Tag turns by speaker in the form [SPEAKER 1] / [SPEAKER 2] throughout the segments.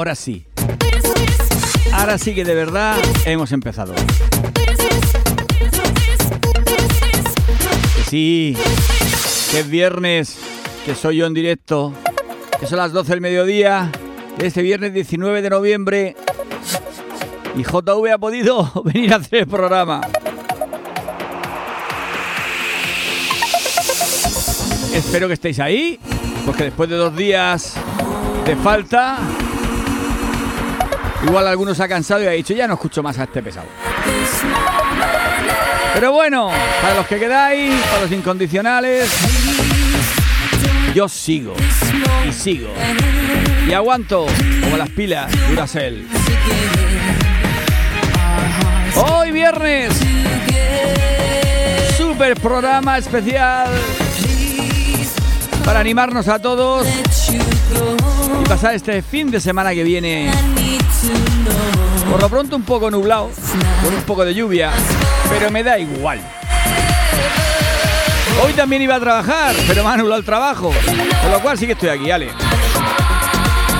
[SPEAKER 1] ahora sí. Ahora sí que de verdad hemos empezado. Sí, que es viernes, que soy yo en directo, que son las 12 del mediodía de este viernes 19 de noviembre y JV ha podido venir a hacer el programa. Espero que estéis ahí, porque después de dos días de falta, igual algunos ha cansado y ha dicho, ya no escucho más a este pesado. Pero bueno, para los que quedáis, para los incondicionales, yo sigo y sigo y aguanto como las pilas Duracell. Hoy viernes, super programa especial para animarnos a todos y pasar este fin de semana que viene. Por lo pronto un poco nublado, con un poco de lluvia, pero me da igual. Hoy también iba a trabajar, pero me ha anulado el trabajo, con lo cual sí que estoy aquí, Ale.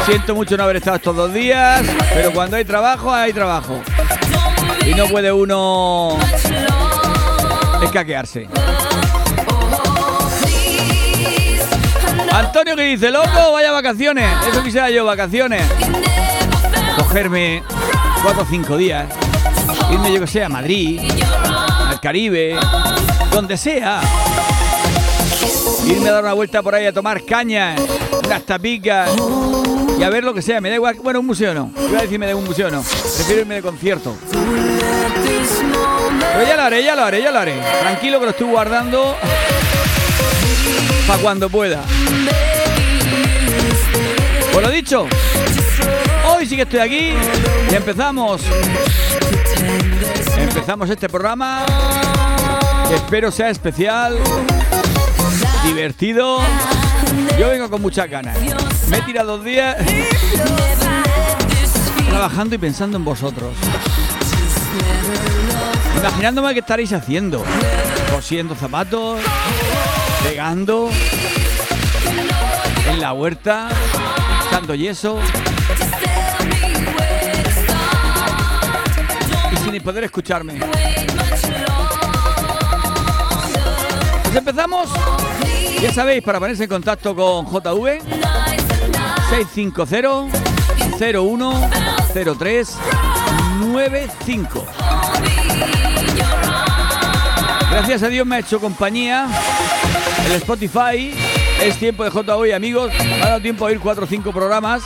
[SPEAKER 1] Siento mucho no haber estado estos dos días, pero cuando hay trabajo, hay trabajo. Y no puede uno escaquearse. Antonio que dice, loco, vaya vacaciones. Eso quisiera yo, vacaciones. Cogerme cuatro o cinco días. Irme yo que sea a Madrid, al Caribe, donde sea. Irme a dar una vuelta por ahí a tomar caña, unas tapicas y a ver lo que sea. Me da igual. Bueno, un museo no. Iba a decirme de un museo no. Prefiero irme de concierto. Pero ya lo haré, ya lo haré, ya lo haré. Tranquilo que lo estoy guardando para cuando pueda. Pues lo dicho, hoy sí que estoy aquí y empezamos. Empezamos este programa espero sea especial, divertido. Yo vengo con muchas ganas. Me he tirado dos días trabajando y pensando en vosotros. Imaginándome qué estaréis haciendo. Cosiendo zapatos, pegando, en la huerta, dando yeso. Y poder escucharme. Pues empezamos. Ya sabéis, para ponerse en contacto con JV, 650 01 03 95. Gracias a Dios me ha hecho compañía el Spotify. Es tiempo de JV, amigos. Ha dado tiempo a oír 4 o 5 programas.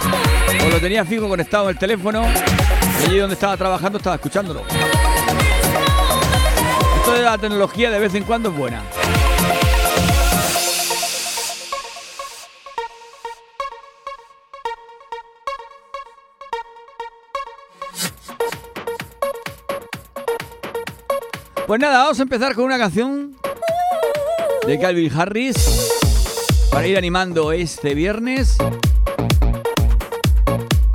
[SPEAKER 1] Pues lo tenía fijo conectado en el teléfono. Allí donde estaba trabajando estaba escuchándolo. Esto de la tecnología de vez en cuando es buena. Pues nada, vamos a empezar con una canción de Calvin Harris para ir animando este viernes.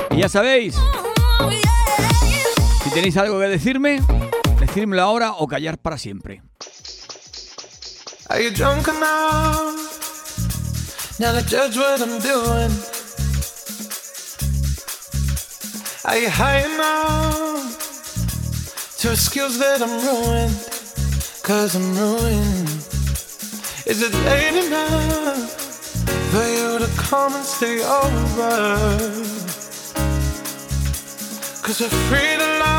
[SPEAKER 1] Y ya sabéis, si tenéis algo que decirme, decírmelo ahora o callar para siempre. Are you drunk enough now to judge what I'm doing? Are you high enough to excuse that I'm ruined? Cause I'm ruined. Is it late enough for you to come and stay over? Cause we're free to love,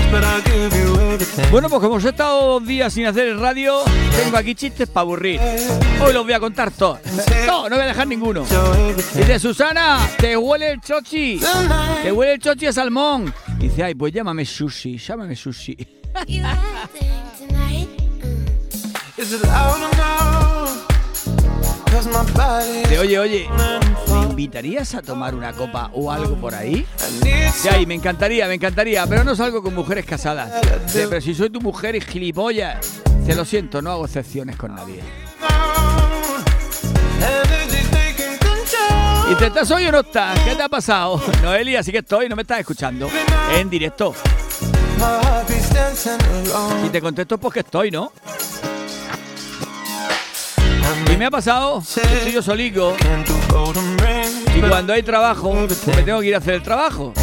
[SPEAKER 1] but I'll give you everything. Bueno, pues como os he estado dos días sin hacer el radio, tengo aquí chistes para aburrir. Hoy los voy a contar todos. No, no voy a dejar ninguno. Dice Susana, te huele el chochi. Te huele el chochi a salmón. Dice, ay, pues llámame sushi, llámame sushi.
[SPEAKER 2] De oye, oye, ¿me invitarías a tomar una copa o algo por ahí? De ahí, me encantaría, me encantaría, pero no salgo con mujeres casadas. pero si soy tu mujer y gilipollas, te lo siento, no hago excepciones con nadie. ¿Y te estás hoy o no estás? ¿Qué te ha pasado? Noelia, sí que estoy, no me estás escuchando. En directo. Y te contesto porque estoy, ¿no? Y me ha pasado estoy yo solico. Y cuando hay trabajo, me tengo que ir a hacer el trabajo.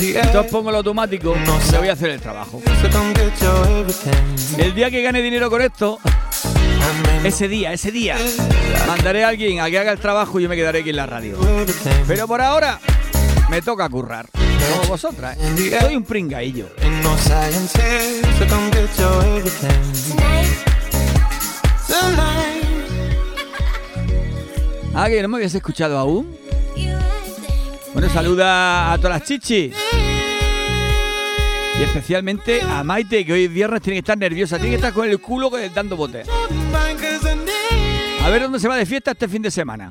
[SPEAKER 2] Entonces pongo el automático, me voy a hacer el trabajo. El día que gane dinero con esto, ese día, ese día, mandaré a alguien a que haga el trabajo y yo me quedaré aquí en la radio. Pero por ahora, me toca currar. Como vosotras, ¿eh? soy un pringaillo. Ah, que no me habías escuchado aún. Bueno, saluda a todas las chichis. Y especialmente a Maite, que hoy es viernes tiene que estar nerviosa, tiene que estar con el culo dando bote. A ver dónde se va de fiesta este fin de semana.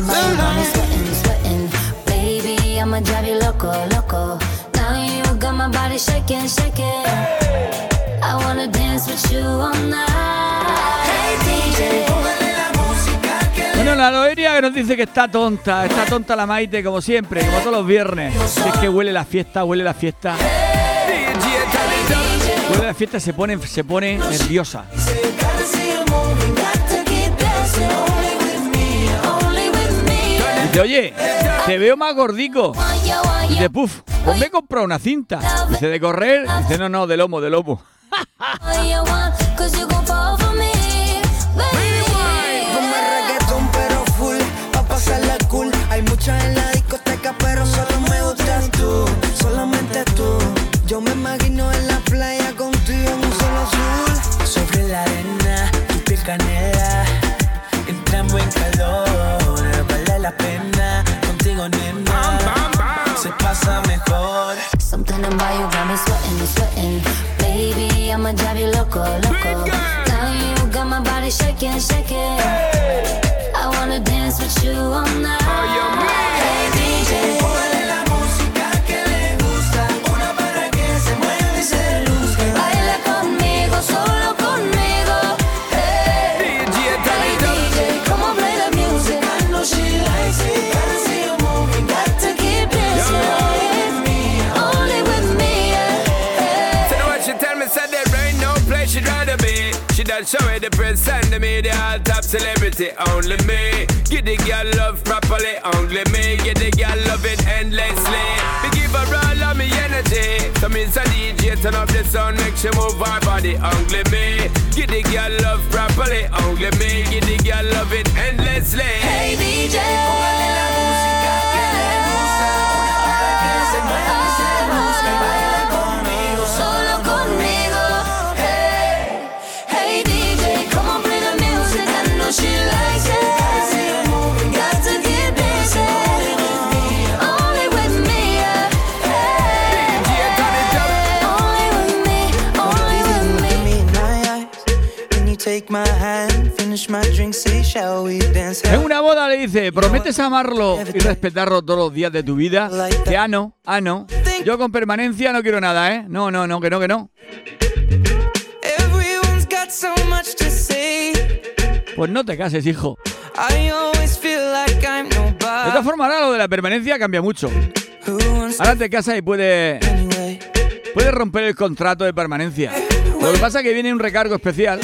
[SPEAKER 2] My body sweating, sweating. Baby, I'ma drive you loco, loco. Now you got my body shaking, shaking. I wanna dance with you all night. Hey DJ. Bueno, la Loeria que nos dice que está tonta, está tonta la Maite como siempre, como todos los viernes. Si es que huele la fiesta, huele la fiesta. Huele la fiesta, se pone, se pone nerviosa. Oye, te veo más gordico. Dice, puf, pues me he comprado una cinta. Dice, de correr. Dice, no, no, de lomo, de lomo. pasa mejor. Something about you got me sweating, sweating. Baby, I'ma drive you loco, loco. Now you got my body shaking, shaking. I wanna dance with you all night. Hey, DJ. Show me the press and the media, top celebrity, only me. Get the girl love properly, only me. Get the girl love it endlessly. We give her all of me energy. So means a DJ, turn up the sound, make she move her body, only me. Get the girl love properly, only me. Get the girl love it endlessly. Hey DJ, póngale la música que le gusta, En una boda le dice, ¿prometes amarlo y respetarlo todos los días de tu vida? Que ah, no, ah, no. Yo con permanencia no quiero nada, ¿eh? No, no, no, que no, que no. Pues no te cases, hijo. De todas formas, ahora lo de la permanencia cambia mucho.
[SPEAKER 1] Ahora te casas y puedes, puedes romper el contrato de permanencia. Lo que pasa es que viene un recargo especial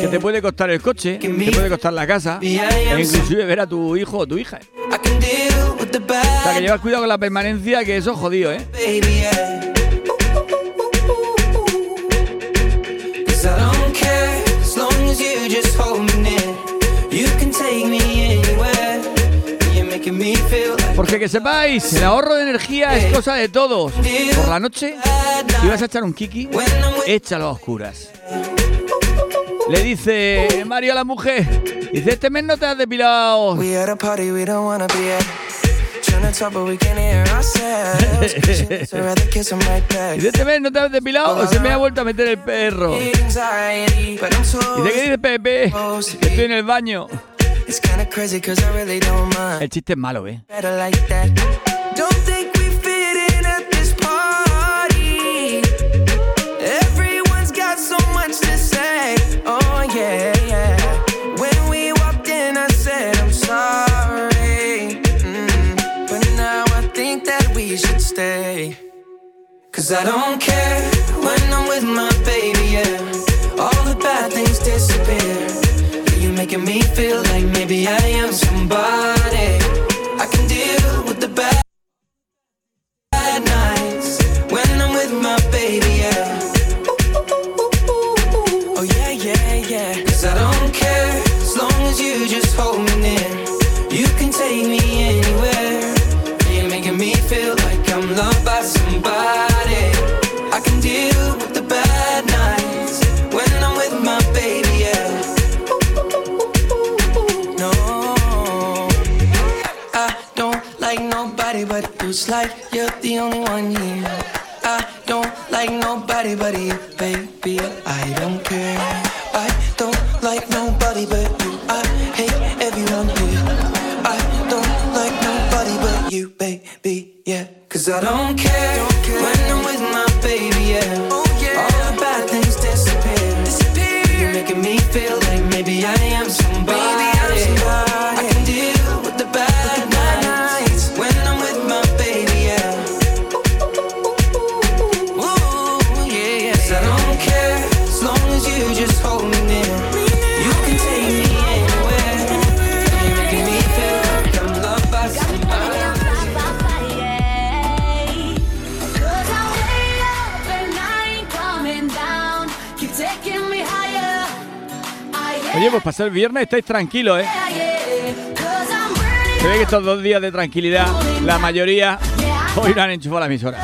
[SPEAKER 1] que te puede costar el coche, te puede costar la casa e inclusive ver a tu hijo o tu hija. O sea que llevas cuidado con la permanencia, que eso es jodido, ¿eh? Porque que sepáis, el ahorro de energía es cosa de todos. Por la noche, si vas a echar un kiki, échalo a oscuras. Le dice Mario a la mujer, dice, este mes no te has depilado. dice, este mes no te has depilado o se me ha vuelto a meter el perro. Dice, ¿qué dice Pepe? Estoy en el baño. It's kinda crazy cause I really don't mind. El chiste es malo, eh. Better like that. Don't think we fit in at this party. Everyone's got so much to say. Oh yeah, yeah. When we walked in, I said I'm sorry. Mm. But now I think that we should stay. Cause I don't care when I'm with my viernes estáis tranquilos, ¿eh? Se ve que estos dos días de tranquilidad, la mayoría hoy no han enchufado la emisora.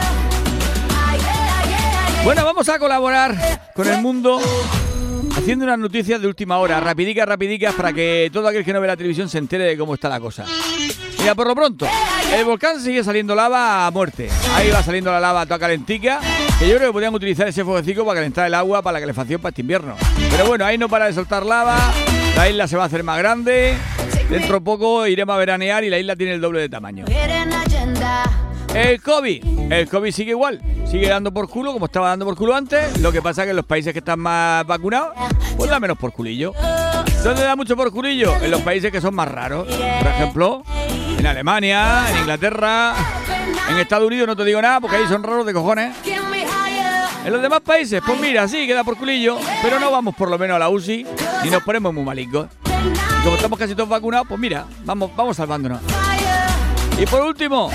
[SPEAKER 1] Bueno, vamos a colaborar con el mundo haciendo unas noticias de última hora, rapidicas, rapidicas, para que todo aquel que no ve la televisión se entere de cómo está la cosa. Mira, por lo pronto, el volcán sigue saliendo lava a muerte. Ahí va saliendo la lava toda calentica, que yo creo que podrían utilizar ese fueguecito para calentar el agua para la calefacción para este invierno. Pero bueno, ahí no para de soltar lava, la isla se va a hacer más grande, dentro de poco iremos a veranear y la isla tiene el doble de tamaño. El COVID, el COVID sigue igual, sigue dando por culo como estaba dando por culo antes. Lo que pasa es que en los países que están más vacunados, pues da menos por culillo. ¿Dónde da mucho por culillo? En los países que son más raros. Por ejemplo, en Alemania, en Inglaterra, en Estados Unidos no te digo nada porque ahí son raros de cojones. En los demás países, pues mira, sí, queda por culillo, pero no vamos por lo menos a la UCI y nos ponemos muy malicos. como estamos casi todos vacunados, pues mira, vamos, vamos salvándonos. Y por último,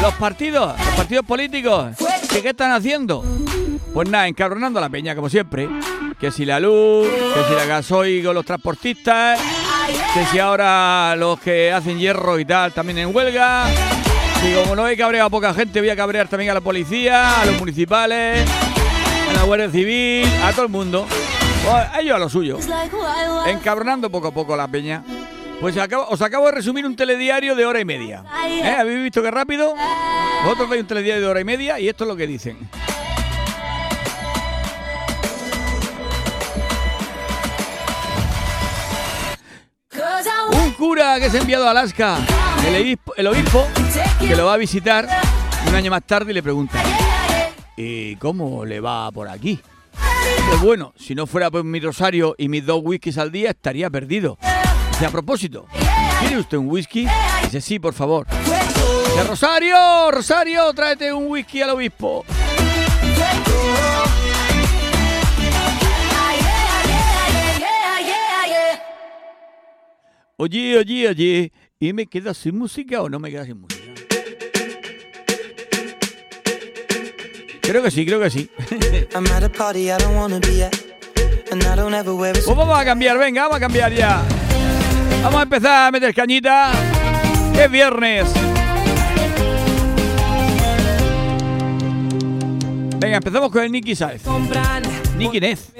[SPEAKER 1] los partidos, los partidos políticos, ¿qué, están haciendo? Pues nada, encabronando a la peña, como siempre. Que si la luz, que si la gasoil con los transportistas, que si ahora los que hacen hierro y tal también en huelga. Y como no he cabreado a poca gente, voy a cabrear también a la policía, a los municipales, Guardia Civil, a todo el mundo. Ellos a lo suyo. Encabronando poco a poco la peña. Pues os acabo de resumir un telediario de hora y media. ¿Eh? ¿Habéis visto qué rápido? Vosotros veis un telediario de hora y media y esto es lo que dicen. Un cura que se ha enviado a Alaska, el obispo, que lo va a visitar un año más tarde y le pregunta, ¿y cómo le va por aquí? Pues bueno, si no fuera por mi rosario y mis dos whiskies al día, estaría perdido. Y a propósito, ¿quiere usted un whisky? Dice, sí, por favor. De Rosario, Rosario, tráete un whisky al obispo. Oye, oye, oye, ¿y me queda sin música o no me queda sin música? Creo que sí, creo que sí. Pues vamos a cambiar, venga, vamos a cambiar ya. Vamos a empezar a meter cañita. Es viernes. Venga, empezamos con el Nicky Saez. Nicky Nez.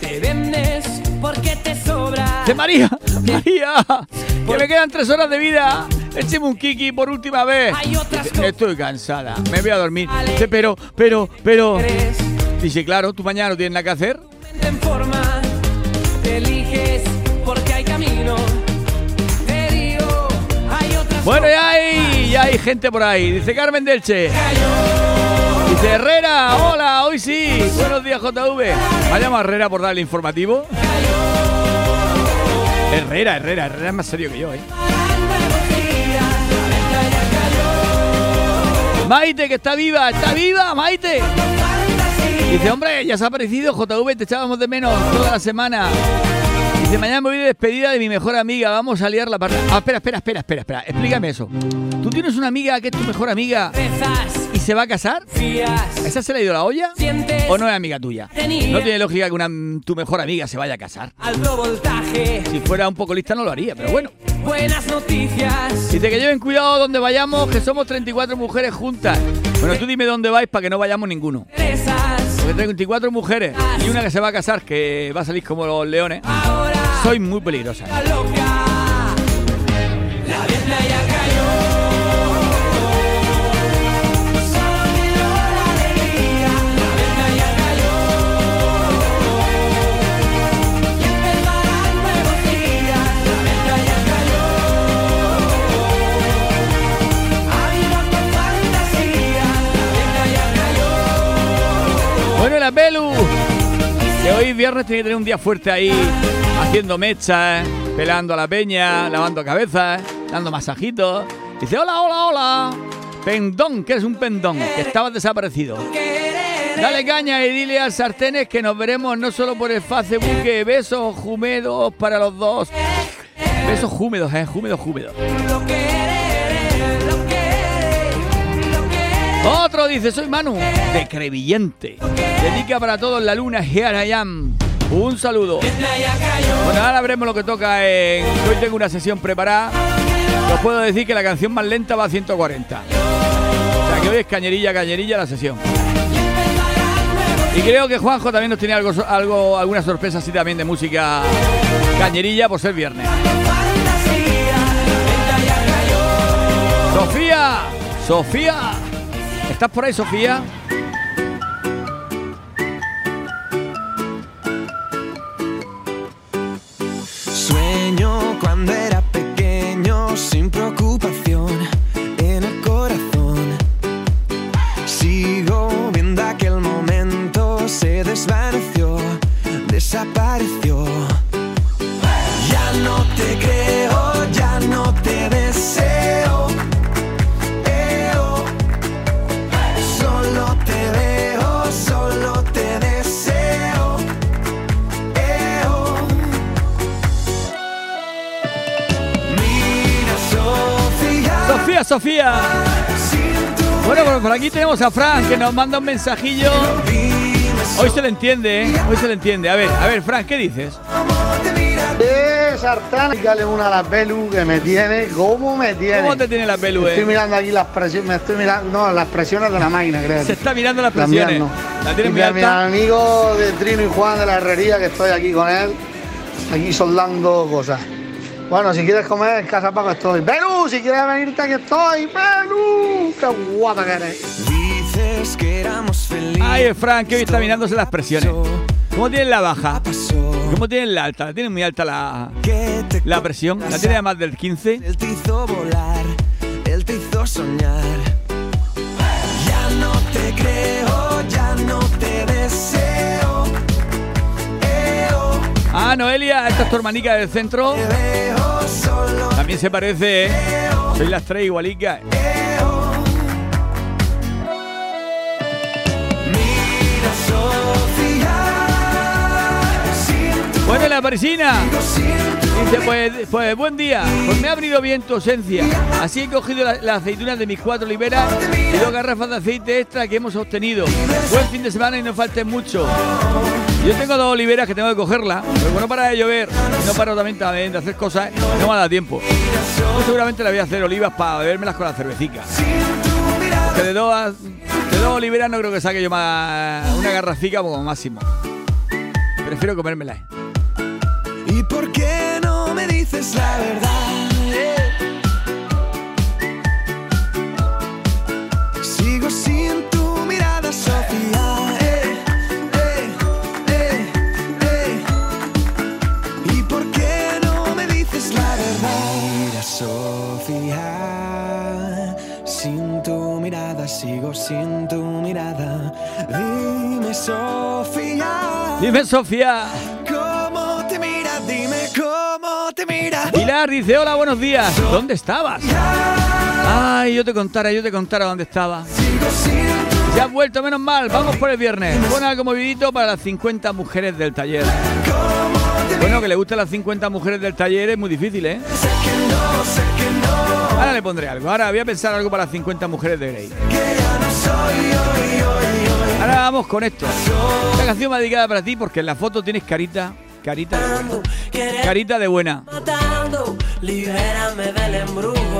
[SPEAKER 1] Te vendes porque te sobra. De María, María, que me quedan tres horas de vida. Écheme un kiki por última vez. Estoy cansada, me voy a dormir. Dice, pero, pero, pero. Dice, claro, tú mañana no tienes nada que hacer. En forma, te eliges porque hay camino. Bueno, ya hay, ya hay gente por ahí. Dice Carmen Delche. Dice Herrera, hola, hoy sí. Buenos días, JV. Vayamos a Herrera por darle informativo. Herrera, Herrera, Herrera es más serio que yo, ¿eh? Maite, que está viva, está viva, Maite. Dice, hombre, ya se ha aparecido JV, te echábamos de menos toda la semana. Dice, mañana me voy de despedida de mi mejor amiga, vamos a liar la parte. Ah, espera, espera, espera, espera, espera, explícame eso. ¿Tú tienes una amiga que es tu mejor amiga y se va a casar? ¿Esa se le ha ido la olla? ¿O no es amiga tuya? No tiene lógica que una, tu mejor amiga se vaya a casar. Si fuera un poco lista no lo haría, pero bueno. Buenas noticias. Dice que lleven cuidado donde vayamos, que somos 34 mujeres juntas. Bueno, tú dime dónde vais para que no vayamos ninguno. Porque 34 mujeres y una que se va a casar, que va a salir como los leones. Soy muy peligrosa. Bueno, viernes tiene que tener un día fuerte ahí, haciendo mechas, pelando a la peña, lavando cabezas, dando masajitos. Dice, hola, hola, hola. Pendón, que es un pendón, que estaba desaparecido. Dale caña y dile al sartenes que nos veremos no solo por el Facebook, besos húmedos para los dos. Besos húmedos, eh, húmedos, húmedos. Otro dice, soy Manu, de Crevillente. Dedica para todos la luna, here. Un saludo. Bueno, ahora veremos lo que toca en... Hoy tengo una sesión preparada. Os puedo decir que la canción más lenta va a 140. O sea que hoy es cañerilla, cañerilla la sesión. Y creo que Juanjo también nos tiene algo, algo, alguna sorpresa así también de música cañerilla por ser viernes. Sofía, Sofía. ¿Estás por ahí, Sofía?
[SPEAKER 3] Sueño cuando era pequeño, sin preocupación en el corazón. Sigo viendo aquel momento, se desvaneció, desapareció. Sofía.
[SPEAKER 1] Bueno, pues por aquí tenemos a Fran que nos manda un mensajillo. Hoy se le entiende, ¿eh? Hoy se le entiende. A ver, a ver, Fran, ¿qué dices?
[SPEAKER 4] De sartán, dígale una a la Belu que me tiene, ¿cómo me tiene?
[SPEAKER 1] ¿Cómo te tiene la
[SPEAKER 4] Estoy
[SPEAKER 1] eh?
[SPEAKER 4] mirando aquí las presiones, me estoy mirando, no, las presiones de la máquina, creo.
[SPEAKER 1] Se está mirando las presiones.
[SPEAKER 4] no.
[SPEAKER 1] La tiene
[SPEAKER 4] Y
[SPEAKER 1] muy
[SPEAKER 4] mi, amigo de Trino y Juan de la herrería, que estoy aquí con él, aquí soldando cosas. Bueno, si quieres comer, en casa Paco estoy. Belu, si quieres venirte, aquí estoy. Belu, qué guapa que eres.
[SPEAKER 3] Dices que éramos felices.
[SPEAKER 1] Ay, Fran, que hoy está mirándose las presiones. ¿Cómo tienen la baja?
[SPEAKER 3] Pasó.
[SPEAKER 1] ¿Cómo tienen la alta? ¿La tienen muy alta la, la presión? ¿La tiene a más del 15?
[SPEAKER 3] Él te hizo volar, él te hizo soñar. Eo,
[SPEAKER 1] Ah, Noelia, esta es tu hermanica del centro. La También se parece, ¿eh? Soy las tres igualicas. Bueno, la parisina. Dice, pues, pues, buen día. Pues me ha abrido bien tu ausencia. Así he cogido las aceitunas de mis cuatro oliveras y dos garrafas de aceite extra que hemos obtenido. Buen fin de semana y no falte mucho. Yo tengo dos oliveras que tengo que cogerlas, pero bueno, para de llover no paro también, de hacer cosas, no me da tiempo. Yo seguramente le voy a hacer olivas para bebérmelas con la cervecita. Que de dos, de dos oliveras no creo que saque yo más una garrafica como máximo. Prefiero comérmelas.
[SPEAKER 3] ¿Y por qué no me dices la verdad? Sigo sin tu mirada. Dime, Sofía.
[SPEAKER 1] Dime, Sofía. Pilar dice, hola, buenos días. ¿Dónde estabas? Ay, yo te contara, yo te contara dónde estaba. Ya has vuelto, menos mal. Vamos por el viernes. Pon algo movidito para las 50 mujeres del taller. Bueno, que le gusten las 50 mujeres del taller es muy difícil, ¿eh? Ahora le pondré algo. Ahora voy a pensar algo para las 50 mujeres de Grey. Ahora vamos con esto. Esta canción va dedicada para ti porque en la foto tienes carita Carita de buena. Carita de buena.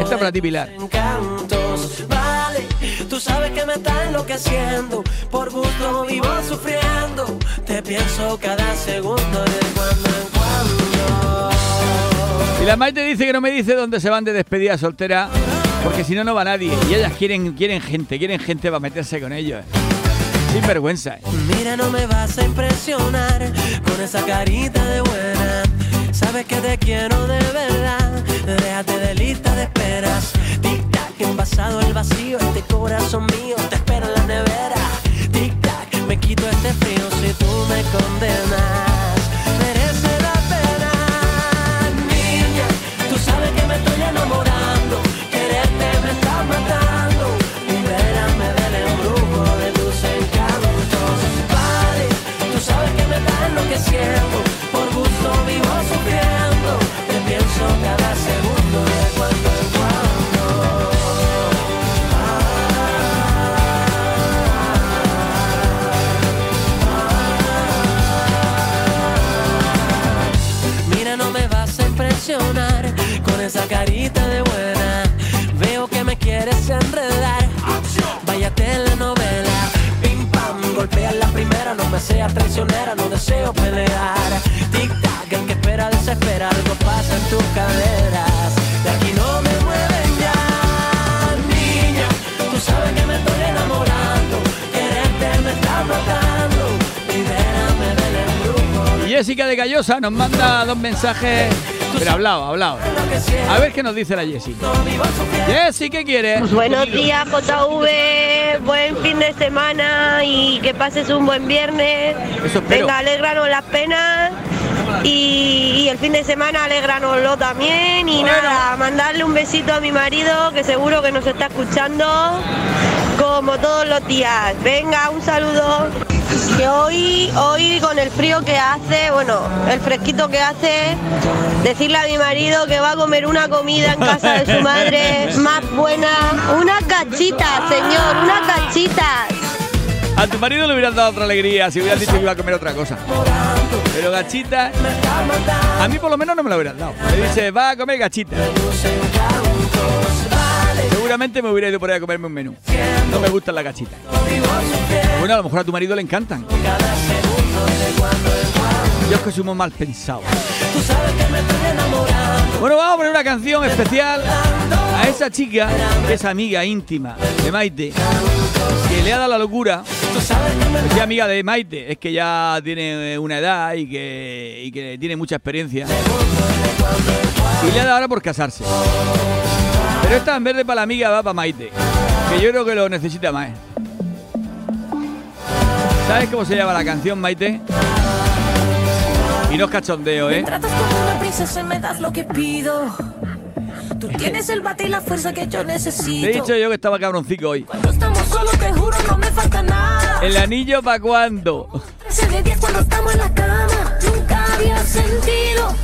[SPEAKER 1] Esta para ti, Pilar.
[SPEAKER 5] Vale, tú sabes que me está enloqueciendo. Por gusto vivo sufriendo. Te pienso cada segundo de cuando en cuando.
[SPEAKER 1] Y la Maite dice que no me dice dónde se van de despedida soltera. Porque si no, no va nadie. Y ellas quieren, quieren gente, quieren gente para meterse con ellos. Sin vergüenza.
[SPEAKER 5] Mira, no me vas a impresionar con esa carita de buena. Sabes que te quiero de verdad. Déjate de lista de esperas. Tic-tac, envasado el vacío. Este corazón mío te espera en la nevera. Tic-tac, me quito este frío si tú me condenas. Seas traicionera, no deseo pelear. Tic tac, el que espera desespera. Algo pasa en tus caderas. De aquí no me mueven ya, niña. Tú sabes que me estoy enamorando. Quererte me está matando. Libérame del embrujo.
[SPEAKER 1] Jessica de Gallosa nos manda dos mensajes pero hablado, hablado. A ver qué nos dice la Jessie. Jessie, ¿qué quieres?
[SPEAKER 6] Buenos días, JV. Buen fin de semana y que pases un buen viernes. Venga, alégranos las penas. Y, el fin de semana alégranoslo también. Y nada, mandarle un besito a mi marido que seguro que nos está escuchando como todos los días. Venga, un saludo. Que hoy, hoy con el frío que hace, bueno, el fresquito que hace, decirle a mi marido que va a comer una comida en casa de su madre más buena. Una cachita, señor, una cachita.
[SPEAKER 1] A tu marido le hubieran dado otra alegría si hubieras dicho que iba a comer otra cosa. Pero gachita, a mí por lo menos no me lo hubieran dado. Me dice, va a comer gachita. Seguramente me hubiera ido por ahí a comerme un menú. No me gustan las gachitas. Bueno, a lo mejor a tu marido le encantan. Yo es que somos mal pensados. Bueno, vamos a poner una canción especial a esa chica que es amiga íntima de Maite, que le ha dado la locura. Es amiga de Maite, es que ya tiene una edad y que, y que tiene mucha experiencia. Y le ha dado ahora por casarse. Pero esta en vez de para la amiga va para Maite, que yo creo que lo necesita más. ¿Sabes cómo se llama la canción, Maite? Y no es cachondeo, ¿eh?
[SPEAKER 5] Me tratas como una princesa y me das lo que pido.
[SPEAKER 2] Tú tienes el bate y la fuerza que yo necesito.
[SPEAKER 1] Te he dicho yo que estaba cabroncico hoy.
[SPEAKER 2] Cuando estamos solos, te juro, no me falta nada.
[SPEAKER 1] ¿El anillo para cuándo?
[SPEAKER 2] 13 de 10 cuando estamos en la cama. Nunca había sentido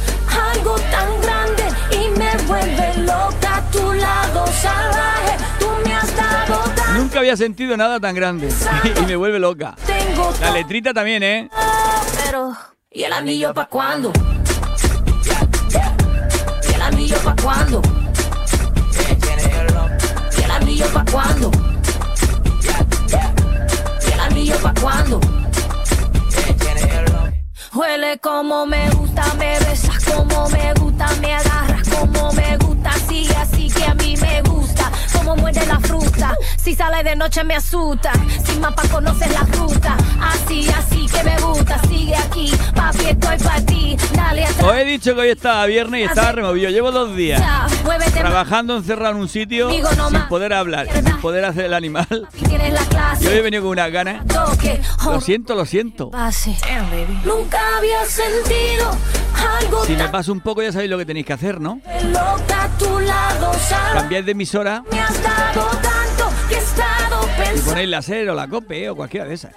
[SPEAKER 2] algo tan grande y me vuelve loca tu lado salvaje. Tú me has dado.
[SPEAKER 1] Nunca había sentido nada tan grande. y me vuelve loca. La letrita también, ¿eh?
[SPEAKER 2] pero ¿y el anillo pa' cuándo? ¿Y el anillo pa' cuándo? ¿Y el anillo pa' cuándo? ¿Y el anillo pa' cuándo? Huele como me gusta, me besas como me gusta, me agarras como me que a mí me gusta, como muerde la fruta, si sale de noche me asusta, sin mapa conoces la ruta, así, así que me gusta, sigue aquí, papi estoy para ti, dale atrás,
[SPEAKER 1] Os he dicho que hoy estaba viernes y estaba removido. Llevo dos días trabajando encerrado en un sitio sin poder hablar, sin poder hacer el animal.
[SPEAKER 2] tienes la
[SPEAKER 1] Y hoy he venido con unas ganas. Lo siento, lo siento.
[SPEAKER 2] nunca había sentido
[SPEAKER 1] Si me paso un poco ya sabéis lo que tenéis que hacer, ¿no? Cambiáis de emisora y ponéis la SER o la COPE o cualquiera de esas.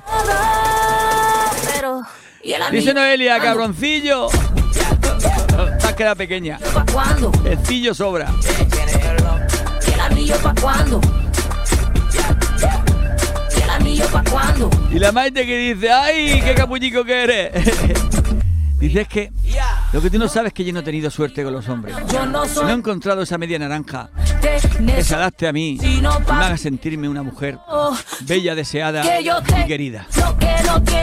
[SPEAKER 1] Dice Noelia, cabroncillo. Te has quedado pequeña. El cillo sobra.
[SPEAKER 2] ¿Y
[SPEAKER 1] la Maite que dice, ¡ay, qué capullico que eres! Dice es que lo que tú no sabes es que yo no he tenido suerte con los hombres.
[SPEAKER 2] No
[SPEAKER 1] he encontrado esa media naranja que se adapte a mí y me haga sentirme una mujer bella, deseada y querida.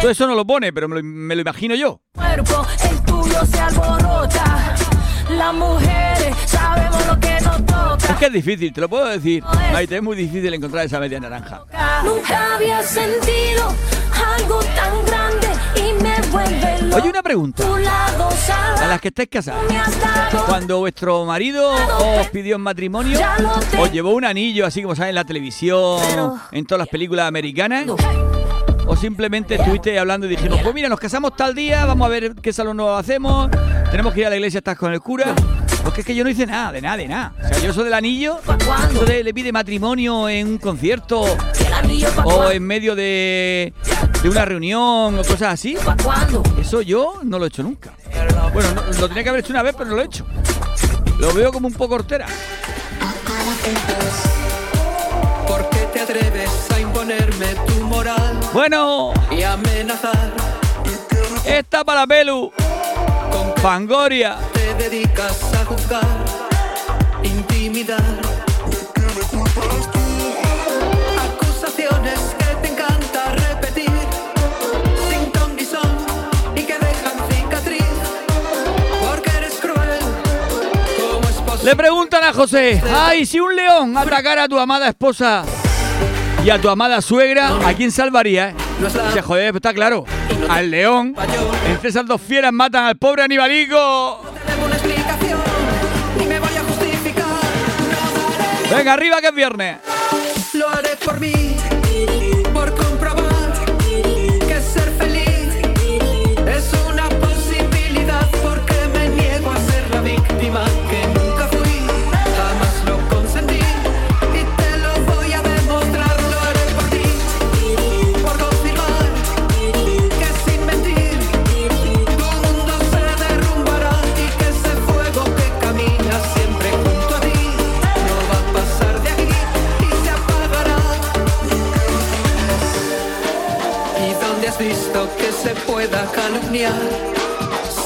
[SPEAKER 1] Todo eso no lo pone, pero me lo, me lo imagino yo.
[SPEAKER 2] cuerpo, el tuyo se alborota. Las mujeres sabemos lo que nos
[SPEAKER 1] Es que es difícil, te lo puedo decir. Maite, es muy difícil encontrar esa media naranja.
[SPEAKER 2] Nunca había sentido algo tan grande
[SPEAKER 1] Oye, una pregunta. A las que estáis casadas. Cuando vuestro marido os pidió en matrimonio, os llevó un anillo, así como sale en la televisión, en todas las películas americanas, o simplemente estuviste hablando y dijimos, pues mira, nos casamos tal día, vamos a ver qué salón nuevo hacemos, tenemos que ir a la iglesia, estás con el cura. Porque es que yo no hice nada, de nada, de nada. O sea, yo eso del anillo, eso de le pide matrimonio en un concierto
[SPEAKER 2] ¿Y el anillo pa'
[SPEAKER 1] o en medio de, de una reunión o cosas así. Eso yo no lo he hecho nunca. Bueno, no- lo tenía que haber hecho una vez, pero no lo he hecho. Lo veo como un poco hortera.
[SPEAKER 7] ¿Por qué te atreves a imponerme tu moral
[SPEAKER 1] Bueno,
[SPEAKER 7] y amenazar?
[SPEAKER 1] esta para pelu.
[SPEAKER 7] ¿Con te dedicas a juzgar, intimidar? Acusaciones que te encanta repetir, sin ton ni son, y que dejan cicatriz. Porque eres cruel, ¿cómo es posible?
[SPEAKER 1] Le preguntan a José, ay, si un león atacara a tu amada esposa y a tu amada suegra, ¿a quién salvaría? eh? Dice, joder, está claro. Al león. Entre esas dos fieras matan al pobre animalico. Venga, arriba que es viernes.
[SPEAKER 7] Lo haré por mí,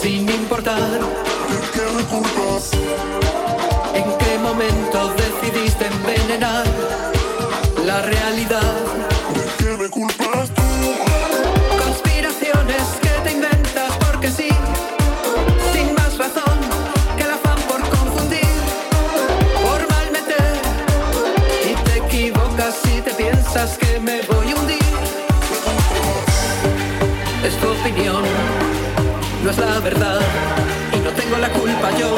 [SPEAKER 7] sin importar? ¿En qué momento decidiste envenenar la realidad? Es la verdad, y no tengo la culpa yo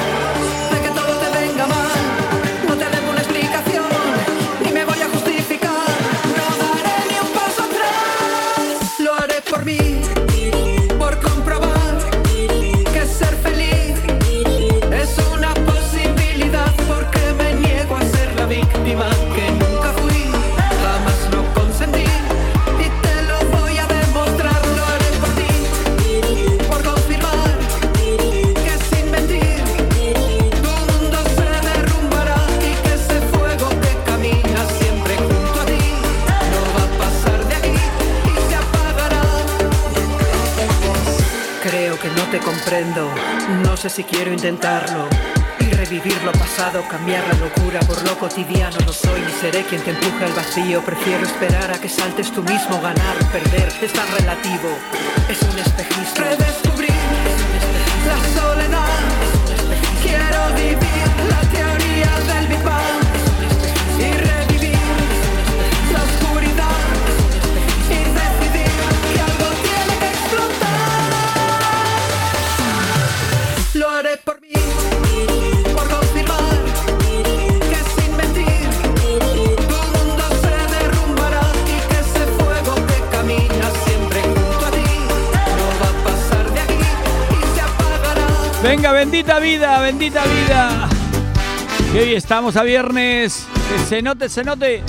[SPEAKER 7] no sé si quiero intentarlo. Y revivir lo pasado, cambiar la locura por lo cotidiano. No soy ni seré quien te empuje al vacío. Prefiero esperar a que saltes tú mismo. Ganar, perder, es tan relativo. Es un espejismo.
[SPEAKER 1] Venga, bendita vida, bendita vida. Que hoy estamos a viernes. Que se note, se note.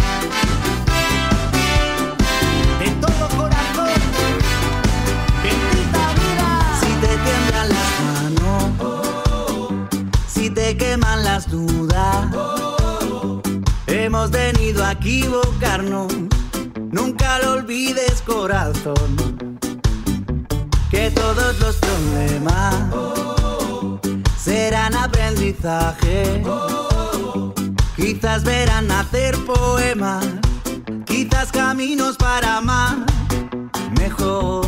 [SPEAKER 8] De todo corazón, bendita vida. Si te tiemblan las manos, si te queman las dudas, hemos venido a equivocarnos. Nunca lo olvides, corazón. Que todos los problemas serán aprendizaje. Quizás verán nacer poemas, quizás caminos para más. Mejor,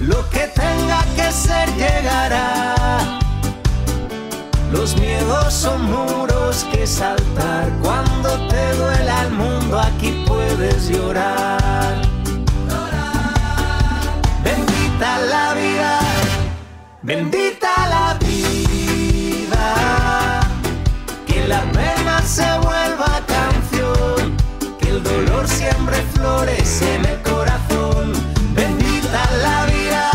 [SPEAKER 8] lo que tenga que ser llegará. Los miedos son muros que saltar. Cuando te duela el mundo, aquí puedes llorar. Bendita la vida, bendita Que la pena se vuelva canción. Que el dolor siempre florece en el corazón. Bendita la vida,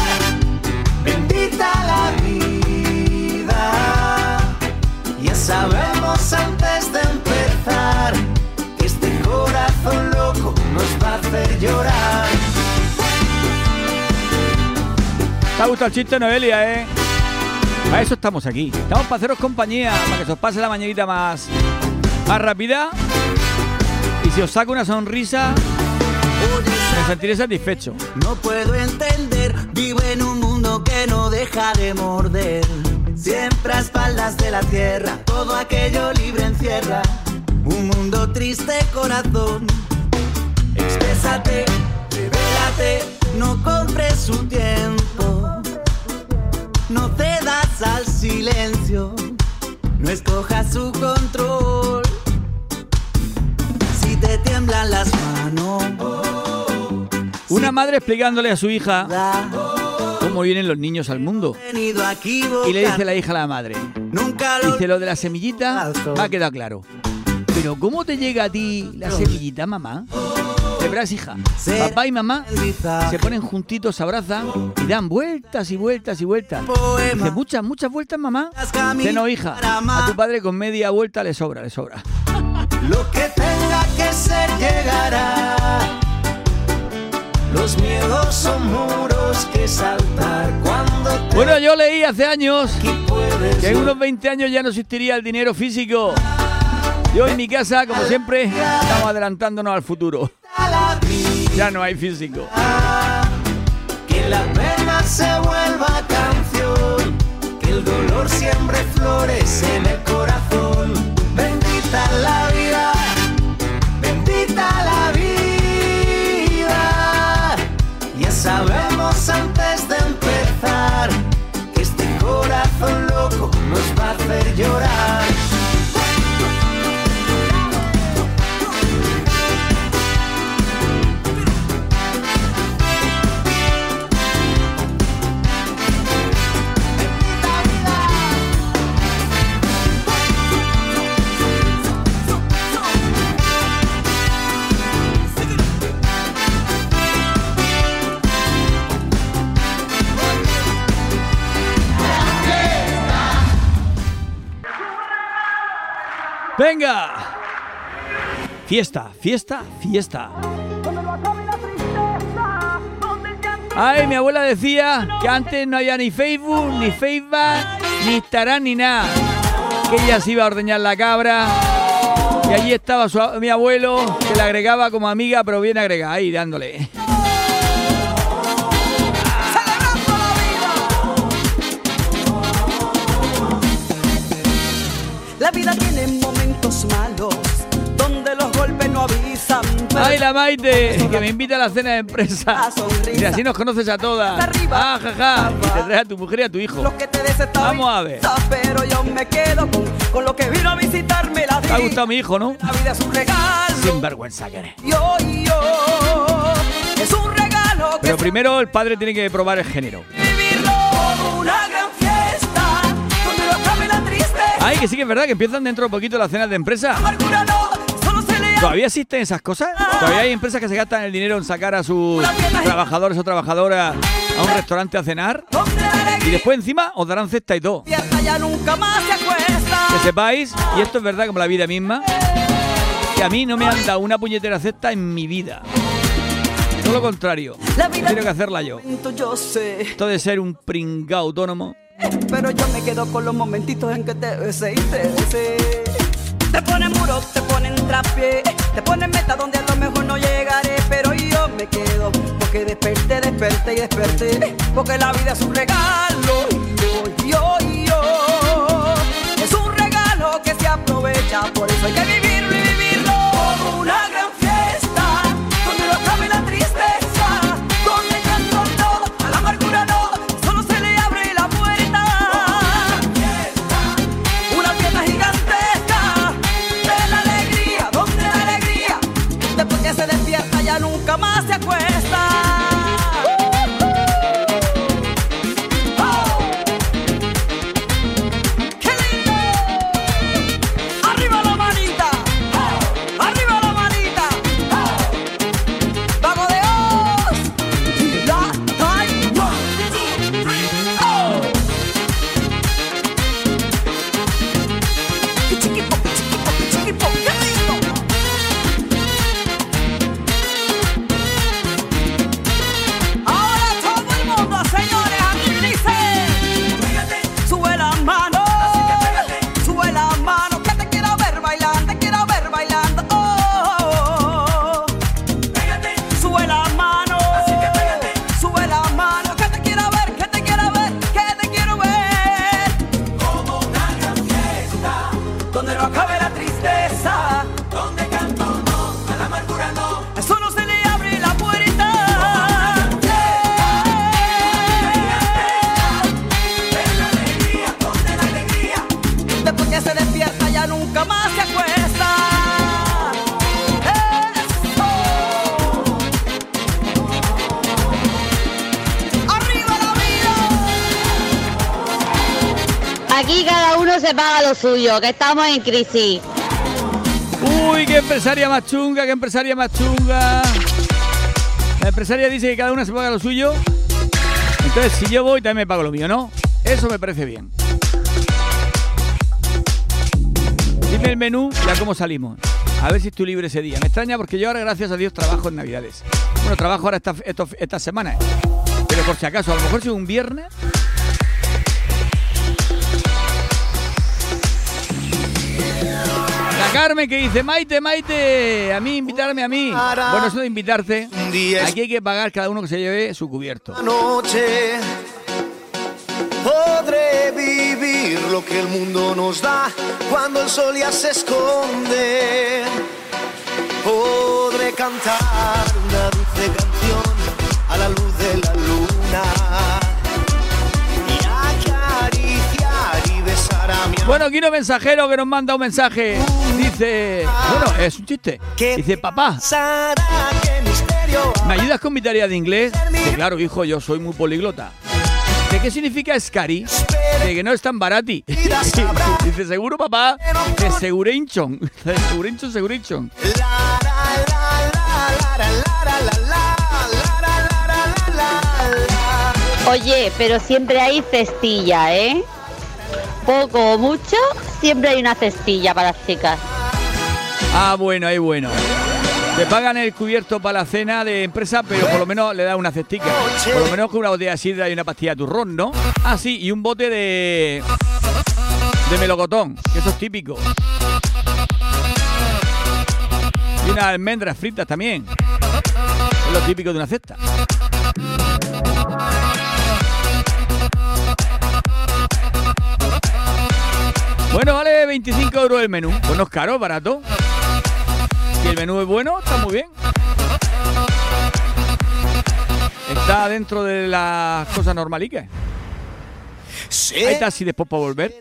[SPEAKER 8] bendita la vida. Ya sabemos antes de empezar que este corazón loco nos va a hacer llorar.
[SPEAKER 1] ¿Te ha gustado el chiste, Noelia, eh? Para eso estamos aquí. Estamos para haceros compañía, para que se os pase la mañanita más, más rápida. Y si os saco una sonrisa, me sentiré satisfecho.
[SPEAKER 8] No puedo entender, vivo en un mundo que no deja de morder. Siempre a espaldas de la tierra, todo aquello libre encierra. Un mundo triste, corazón. Exprésate, revélate, no compres su tiempo. No al silencio, no escojas su control. Si te tiemblan las manos.
[SPEAKER 1] Una madre explicándole a su hija cómo vienen los niños al mundo. Y le dice la hija a la madre. Dice lo de la semillita, me ha quedado claro. Pero ¿cómo te llega a ti la semillita, mamá? De verás, hija, papá y mamá se ponen juntitos, se abrazan y dan vueltas y vueltas y vueltas. Dice, muchas, muchas vueltas, mamá. Dice, no, hija, a tu padre con media vuelta le sobra, le sobra.
[SPEAKER 8] Lo que tenga que ser llegará. Los miedos son muros que saltar cuando te
[SPEAKER 1] Bueno, yo leí hace años que en unos 20 años ya no existiría el dinero físico. Yo en mi casa, como siempre, estamos adelantándonos al futuro. Ya no hay físico.
[SPEAKER 8] que la pena se vuelva canción, que el dolor siempre florece en el corazón. Bendita la vida, bendita la vida. Ya sabemos antes de empezar que este corazón loco nos va a hacer llorar.
[SPEAKER 1] ¡Venga! Fiesta, fiesta, fiesta. Ay, mi abuela decía que antes no había ni Facebook, ni Facebook, ni Instagram, ni nada. Que ella se iba a ordeñar la cabra. Y allí estaba su- mi abuelo, que la agregaba como amiga, pero bien agregada, ahí dándole. Maite, que me invita a la cena de empresa. Y así nos conoces a todas. Ah, jaja. Y te traes a tu mujer y a tu hijo. Vamos a ver.
[SPEAKER 9] Pero yo me quedo con, con lo que vino a visitarme la vida.
[SPEAKER 1] Te ha gustado mi hijo, ¿no?
[SPEAKER 9] La vida es un regalo.
[SPEAKER 1] Sin vergüenza que eres.
[SPEAKER 9] Yo, yo, es un regalo
[SPEAKER 1] Pero primero el padre tiene que probar el género. Ay, que sí que es verdad que empiezan dentro de poquito las cenas de empresa. ¿Todavía existen esas cosas? ¿Todavía hay empresas que se gastan el dinero en sacar a sus trabajadores o trabajadoras a un restaurante a cenar? Y después encima os darán cesta y todo. Que sepáis, y esto es verdad como la vida misma, que a mí no me han dado una puñetera cesta en mi vida. Todo lo contrario. Tengo que hacerla yo. Esto de ser un pringao autónomo.
[SPEAKER 9] pero yo me quedo con los momentitos en que te besé y te besé. Te ponen muro, te ponen trapié, te ponen meta donde a lo mejor no llegaré, pero yo me quedo porque desperté, desperté y desperté, porque la vida es un regalo. Yo, yo, yo, es un regalo que se aprovecha, por eso hay que vivirlo
[SPEAKER 10] lo suyo, que estamos en crisis.
[SPEAKER 1] Uy, qué empresaria más chunga, qué empresaria más chunga. La empresaria dice que cada una se paga lo suyo. Entonces, si yo voy, también me pago lo mío, ¿no? Eso me parece bien. Dime el menú y a cómo salimos. A ver si estoy libre ese día. Me extraña porque yo ahora, gracias a Dios, trabajo en Navidades. Bueno, trabajo ahora esta, estos- estas semanas. Pero por si acaso, a lo mejor si un viernes. Carmen que dice, Maite, Maite, a mí invitarme a mí. Bueno, eso de invitarte, aquí hay que pagar cada uno que se lleve su cubierto.
[SPEAKER 11] podré vivir lo que el mundo nos da cuando el sol ya se esconde. Podré cantar una a mi
[SPEAKER 1] Bueno, Kino Mensajero que nos manda un mensaje. Dice, bueno, es un chiste. Dice, papá, ¿me ayudas con mi tarea de inglés? Dice, claro, hijo, yo soy muy poliglota. ¿De qué significa scary? De que no es tan barati. Dice, seguro, papá, de segurinchon. De segurinchon, segurinchon.
[SPEAKER 10] Oye, pero siempre hay cestilla, ¿eh? Poco o mucho, siempre hay una cestilla para las chicas.
[SPEAKER 1] Ah, bueno, ahí bueno. Te pagan el cubierto para la cena de empresa, pero por lo menos le da una cestica. Por lo menos con una botella de sidra y una pastilla de turrón, ¿no? Ah, sí, y un bote de. de melocotón, que eso es típico. Y unas almendras fritas también. Es lo típico de una cesta. Bueno, vale, 25 euros el menú. Pues no es caro, barato. Si el menú es bueno, está muy bien. Está dentro de las cosas normalitas. Ahí está, si después para volver.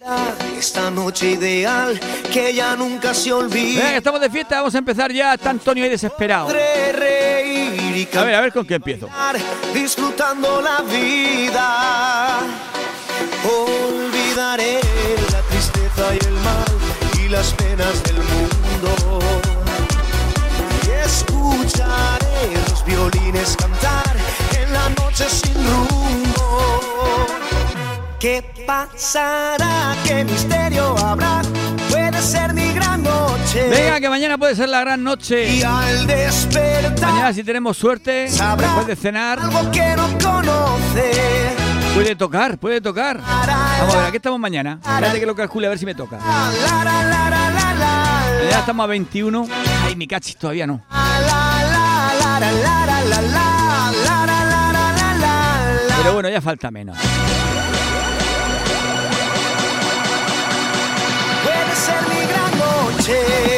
[SPEAKER 11] Esta noche ideal que ya nunca se olvida.
[SPEAKER 1] Venga, que estamos de fiesta, vamos a empezar ya. Está Antonio ahí desesperado. A ver, a ver con qué empiezo.
[SPEAKER 11] disfrutando la vida. Olvidaré tristeza y el mal y las penas del mundo. Y escucharé los violines cantar en la noche sin rumbo. ¿Qué pasará? ¿Qué misterio habrá? Puede ser mi gran noche.
[SPEAKER 1] Venga, que mañana puede ser la gran noche.
[SPEAKER 11] Y al despertar,
[SPEAKER 1] Mañana, si tenemos suerte, después de cenar,
[SPEAKER 11] algo que no conoce.
[SPEAKER 1] Puede tocar, puede tocar. Vamos a ver, aquí estamos mañana. Espérate que lo calcule a ver si me toca. Ya estamos a 21. Ay, mi cachis todavía no. Pero bueno, ya falta menos.
[SPEAKER 11] Puede ser mi gran noche.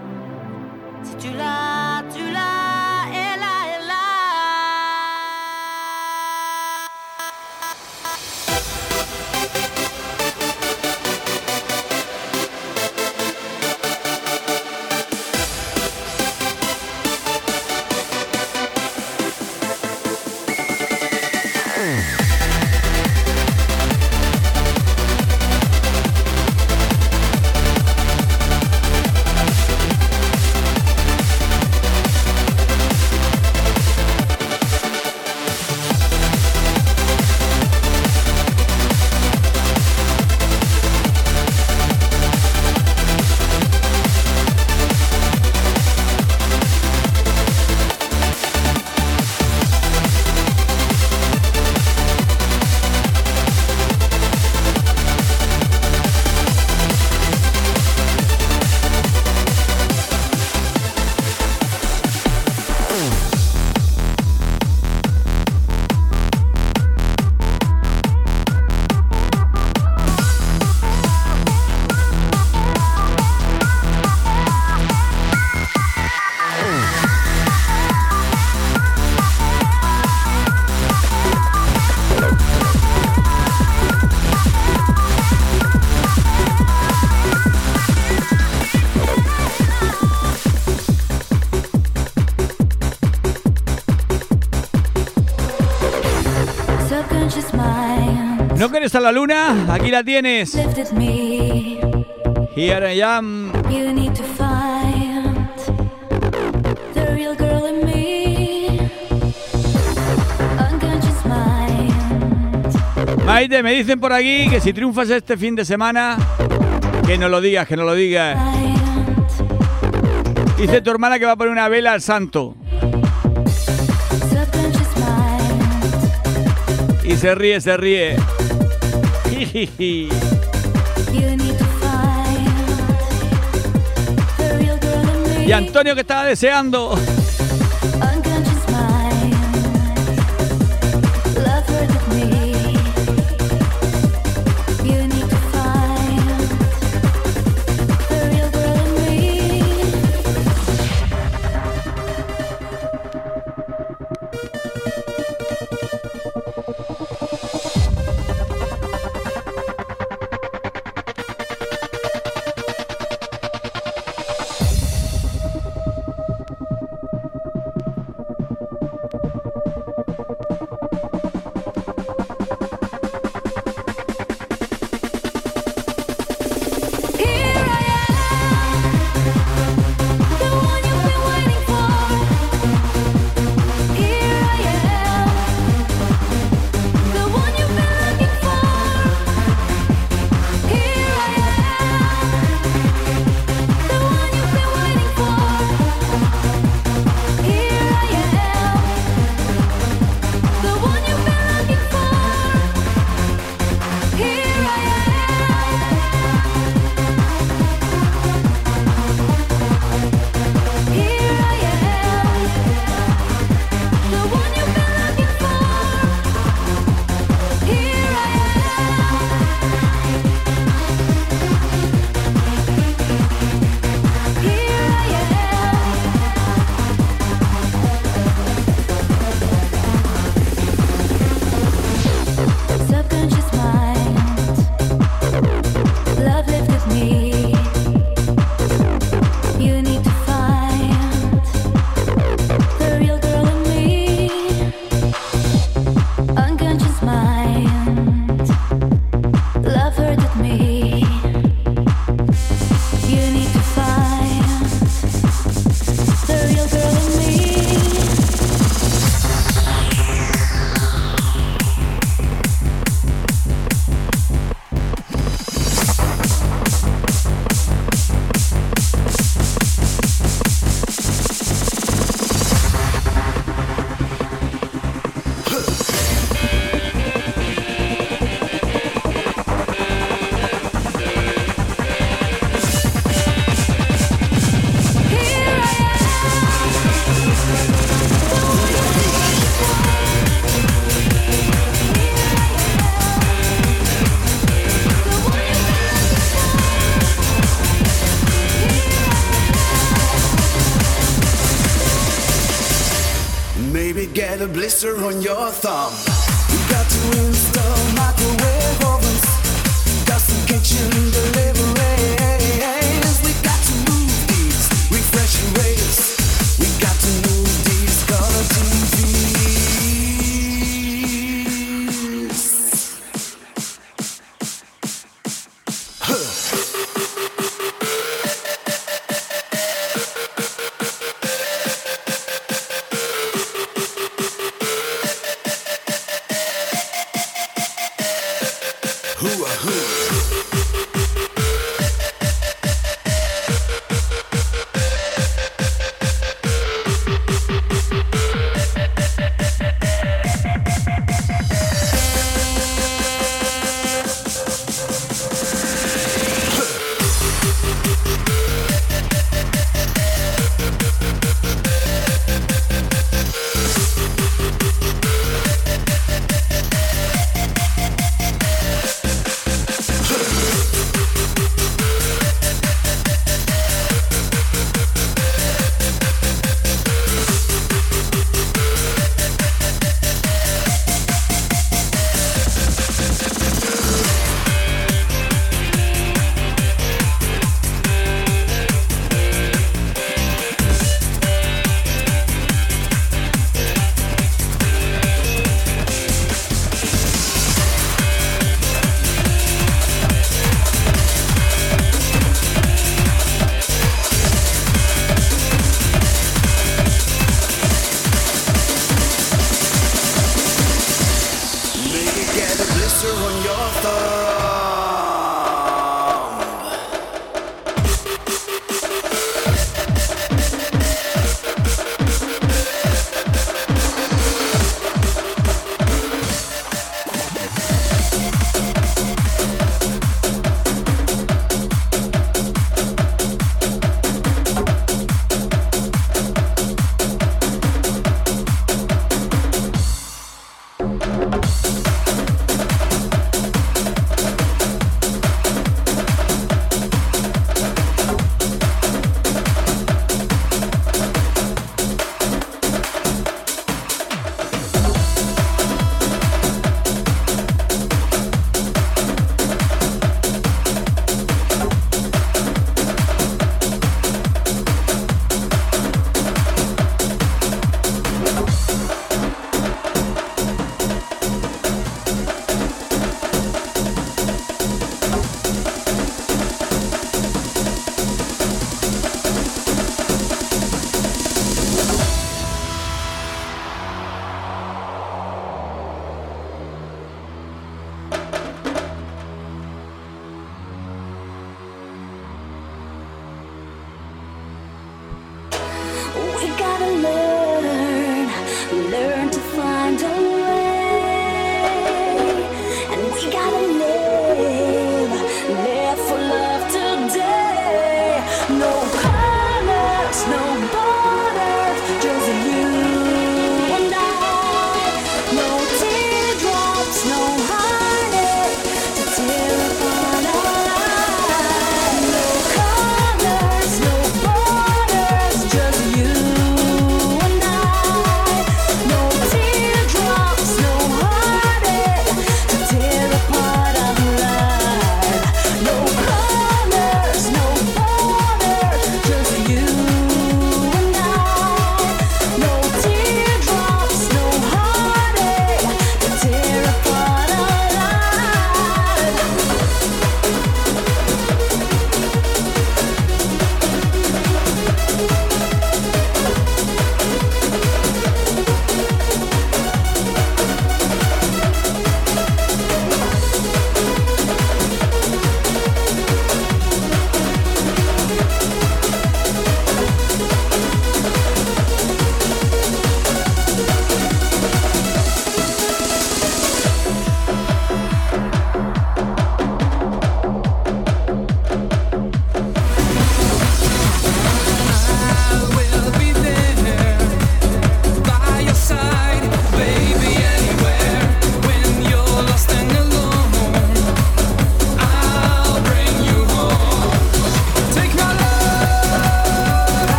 [SPEAKER 12] Si tu l'as, tu l'as, mind
[SPEAKER 1] ¿No quieres a la luna? Aquí la tienes. Here I am.
[SPEAKER 12] You need to find the real girl in me. Unconscious mind.
[SPEAKER 1] Maite, me dicen por aquí que si triunfas este fin de semana, que no lo digas, que no lo digas. Dice tu hermana que va a poner una vela al santo. Y se ríe, se ríe. Y Antonio que estaba deseando.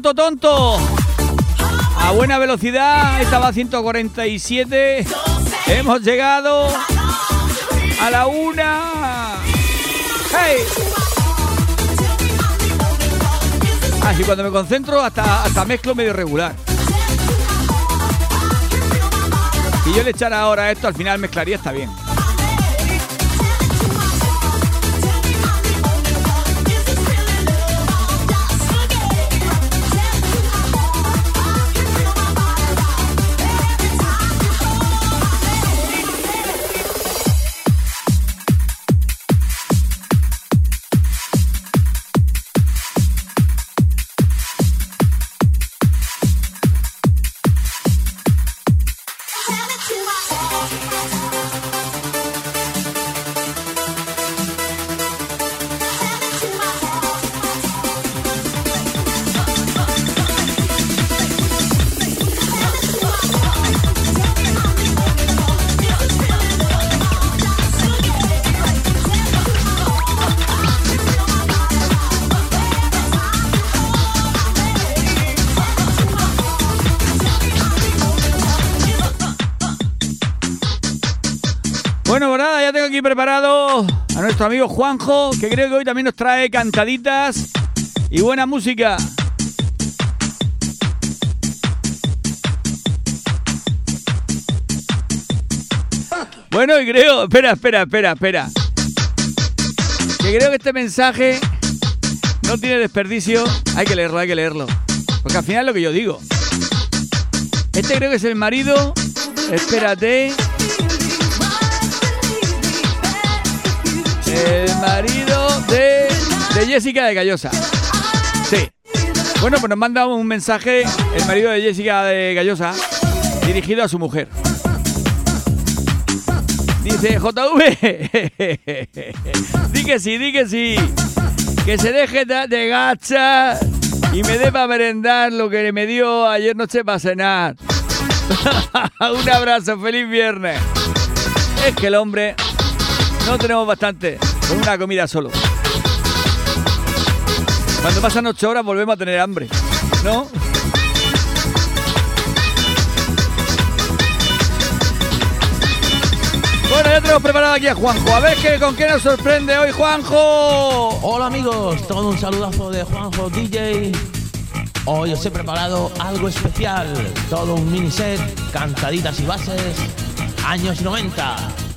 [SPEAKER 1] Tonto, tonto. A buena velocidad, estaba a 147. Hemos llegado a la una. ¡Hey! Así cuando me concentro hasta, hasta mezclo medio regular. Si yo le echara ahora esto, al final mezclaría está bien. Preparado a nuestro amigo Juanjo, que creo que hoy también nos trae cantaditas y buena música. Bueno, y creo, espera, espera, espera, espera. Que creo que este mensaje no tiene desperdicio. Hay que leerlo, hay que leerlo. Porque al final es lo que yo digo. Este creo que es el marido. Espérate. El marido de, de Jessica de Gallosa. Sí. Bueno, pues nos manda un mensaje el marido de Jessica de Gallosa dirigido a su mujer. Dice JV. di que sí, di que sí. Que se deje de gacha y me dé para merendar lo que me dio ayer noche para cenar. un abrazo, feliz viernes. Es que el hombre no tenemos bastante con una comida solo. Cuando pasan ocho horas volvemos a tener hambre, ¿no? Bueno, ya tenemos preparado aquí a Juanjo. A ver qué, con qué nos sorprende hoy, Juanjo.
[SPEAKER 13] Hola amigos, todo un saludazo de Juanjo DJ. Hoy os he preparado algo especial, todo un mini set, cantaditas y bases, años 90.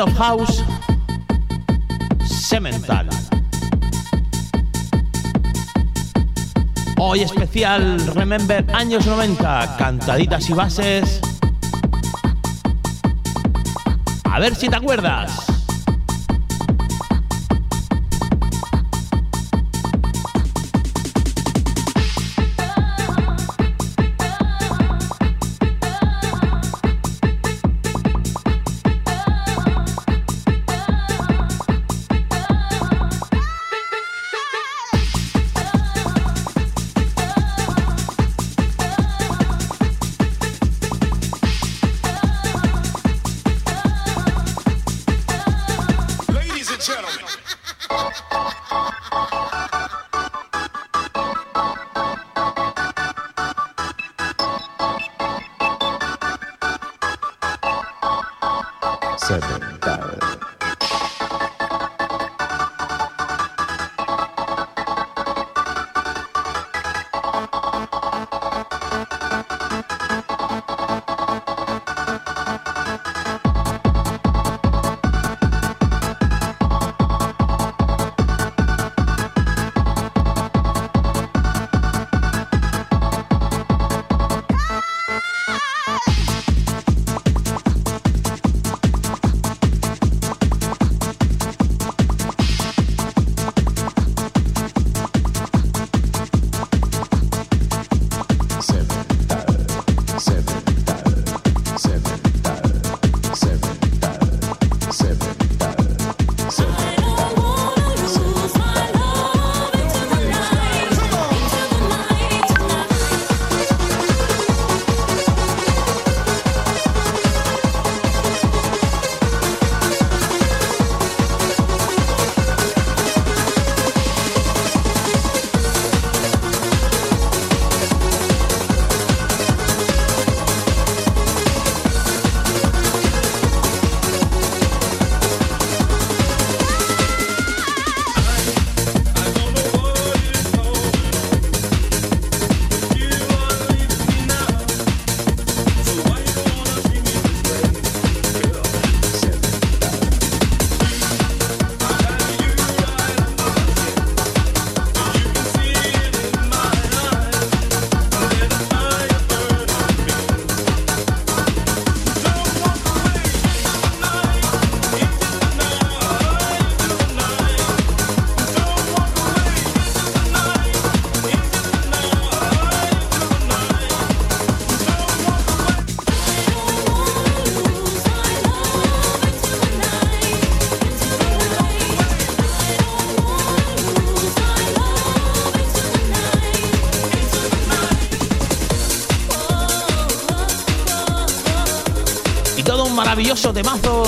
[SPEAKER 13] Of House, Semental. Hoy especial Remember años 90, cantaditas y bases. A ver si te acuerdas.
[SPEAKER 2] Y todo maravilloso temazo.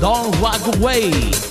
[SPEAKER 2] Don't walk away.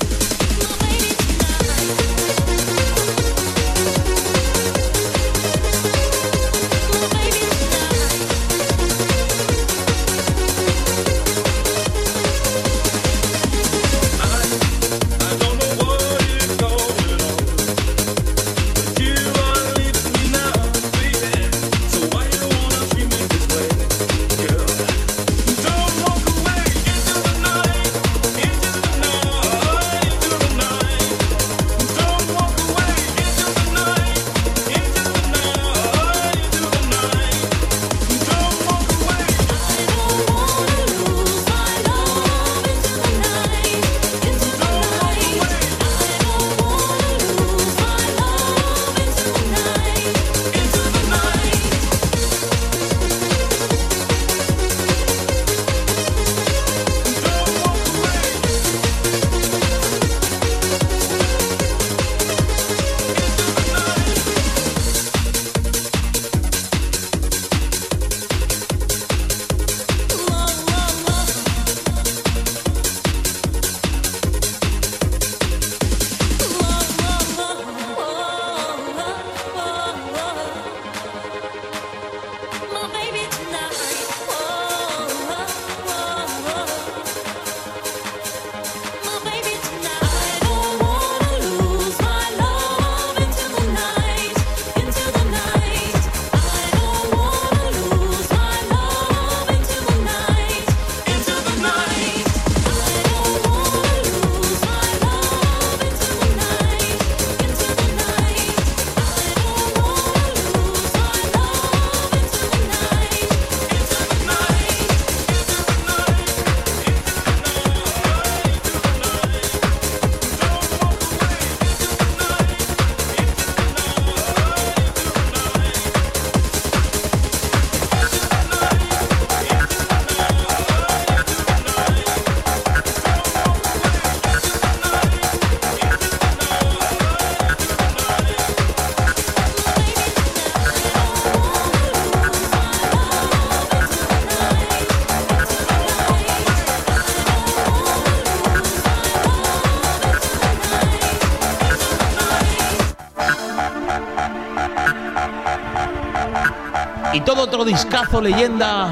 [SPEAKER 13] Discazo leyenda.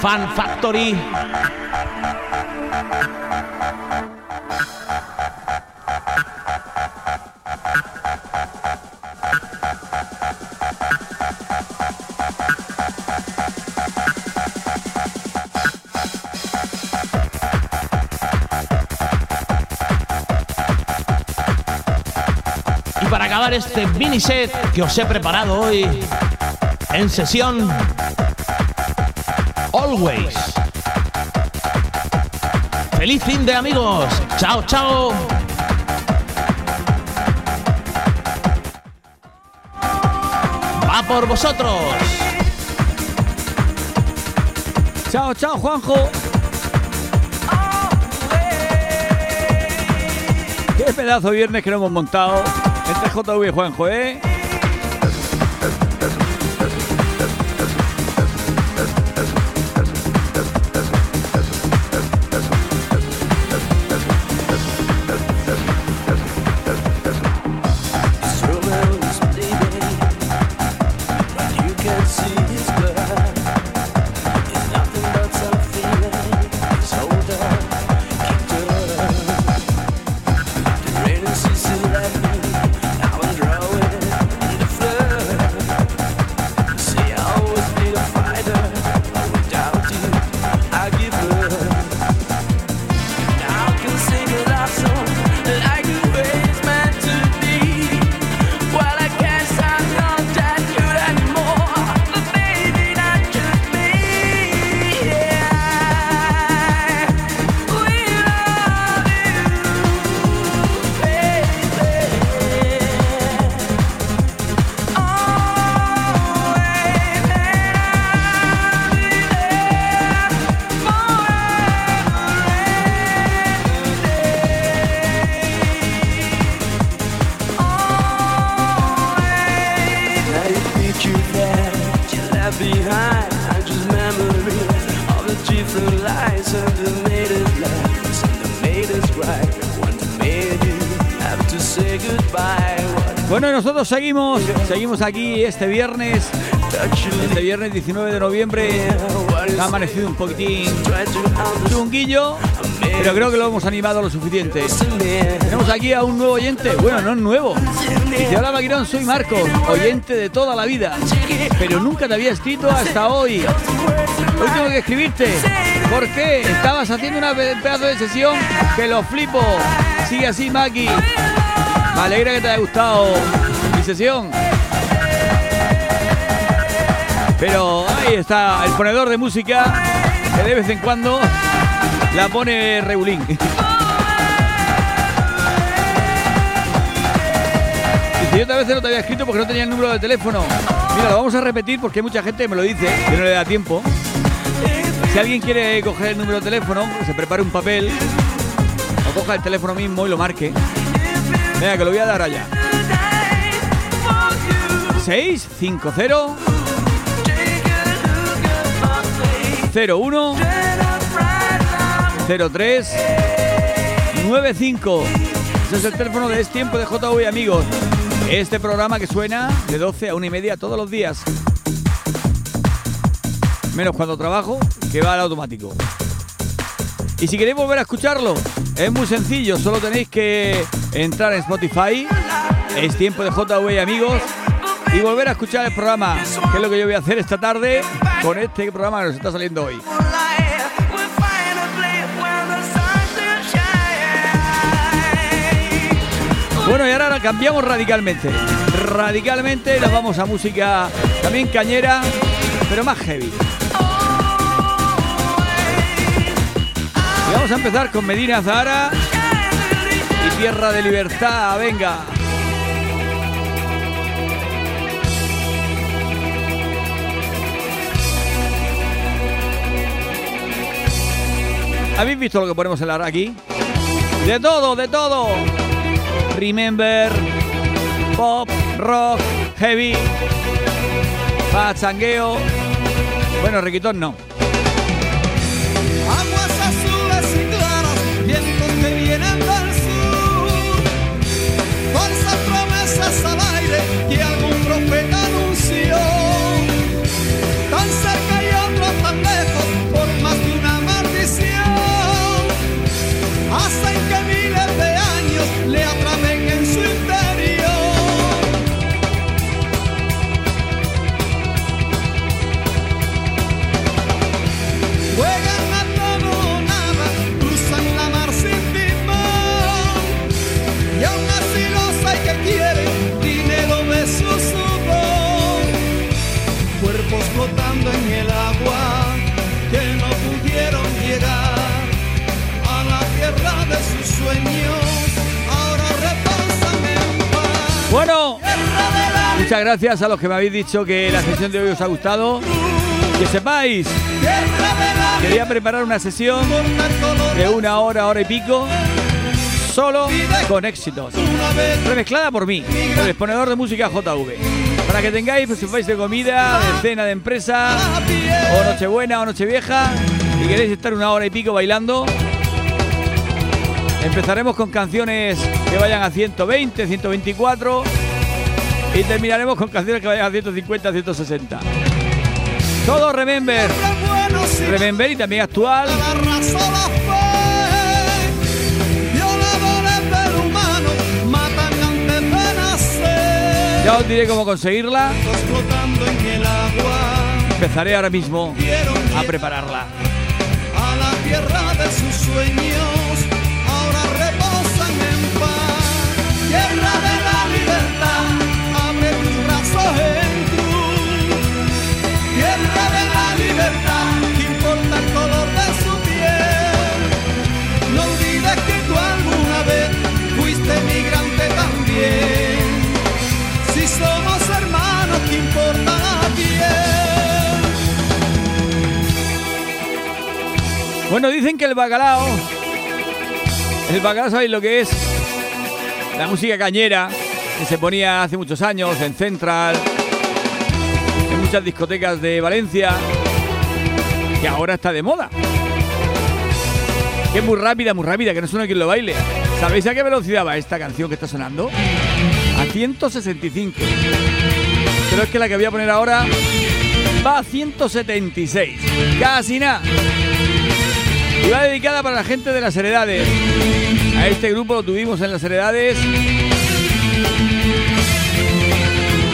[SPEAKER 13] Fan Factory. Este mini set que os he preparado hoy en sesión Always. Feliz fin de amigos. Chao, chao. Va por vosotros.
[SPEAKER 1] Chao, chao, Juanjo. Qué pedazo de viernes que no hemos montado. Este es JV Juanjo, ¿eh? Seguimos, seguimos aquí este viernes, este viernes 19 de noviembre. Ha amanecido un poquitín chunguillo, pero creo que lo hemos animado lo suficiente. Tenemos aquí a un nuevo oyente, bueno, no es nuevo. Dice, hola Maquirón, soy Marcos, oyente de toda la vida, pero nunca te había escrito hasta hoy. Hoy tengo que escribirte. ¿Por qué? Estabas haciendo una pe- pedazo de sesión que lo flipo. Sigue así, Maki. Me alegra que te haya gustado sesión. Pero ahí está el ponedor de música que de vez en cuando la pone regulín. Dice, yo otra vez no te había escrito porque no tenía el número de teléfono. Mira, lo vamos a repetir porque mucha gente me lo dice, que no le da tiempo. Si alguien quiere coger el número de teléfono, se prepare un papel o coja el teléfono mismo y lo marque. Venga, que lo voy a dar allá. 650 01 03 95. Ese es el teléfono de Es Tiempo de JV, amigos. Este programa que suena de 12 a 1 y media todos los días. Menos cuando trabajo, que va al automático. Y si queréis volver a escucharlo, es muy sencillo, solo tenéis que entrar en Spotify, es tiempo de JV amigos, y volver a escuchar el programa, que es lo que yo voy a hacer esta tarde con este programa que nos está saliendo hoy. Bueno, y ahora cambiamos radicalmente. Radicalmente nos vamos a música también cañera, pero más heavy. Y vamos a empezar con Medina Zahara y Tierra de Libertad. Venga. ¿Habéis visto lo que ponemos en la aquí? De todo, de todo. Remember, pop, rock, heavy, pachangueo. Bueno, requitón no. Muchas gracias a los que me habéis dicho que la sesión de hoy os ha gustado. Que sepáis, quería preparar una sesión de una hora, hora y pico, solo con éxitos. Remezclada por mí, el exponedor de música JV. Para que tengáis, pues si vais de comida, de cena de empresa, o Nochebuena o Nochevieja, y queréis estar una hora y pico bailando, empezaremos con canciones que vayan a 120, 124, y terminaremos con canciones que vayan a 150, 160. Todo Remember. Remember y también actual. Ya os diré cómo conseguirla. Empezaré ahora mismo a prepararla.
[SPEAKER 14] a la tierra de sus sueños,
[SPEAKER 1] Bueno, dicen que el bacalao. El bacalao, ¿sabéis lo que es? La música cañera que se ponía hace muchos años en Central, en muchas discotecas de Valencia, que ahora está de moda. Que es muy rápida, muy rápida, que no suena quien lo baile. ¿Sabéis a qué velocidad va esta canción que está sonando? A 165. Pero es que la que voy a poner ahora va a 176. Casi nada. Y va dedicada para la gente de las heredades. A este grupo lo tuvimos en las heredades.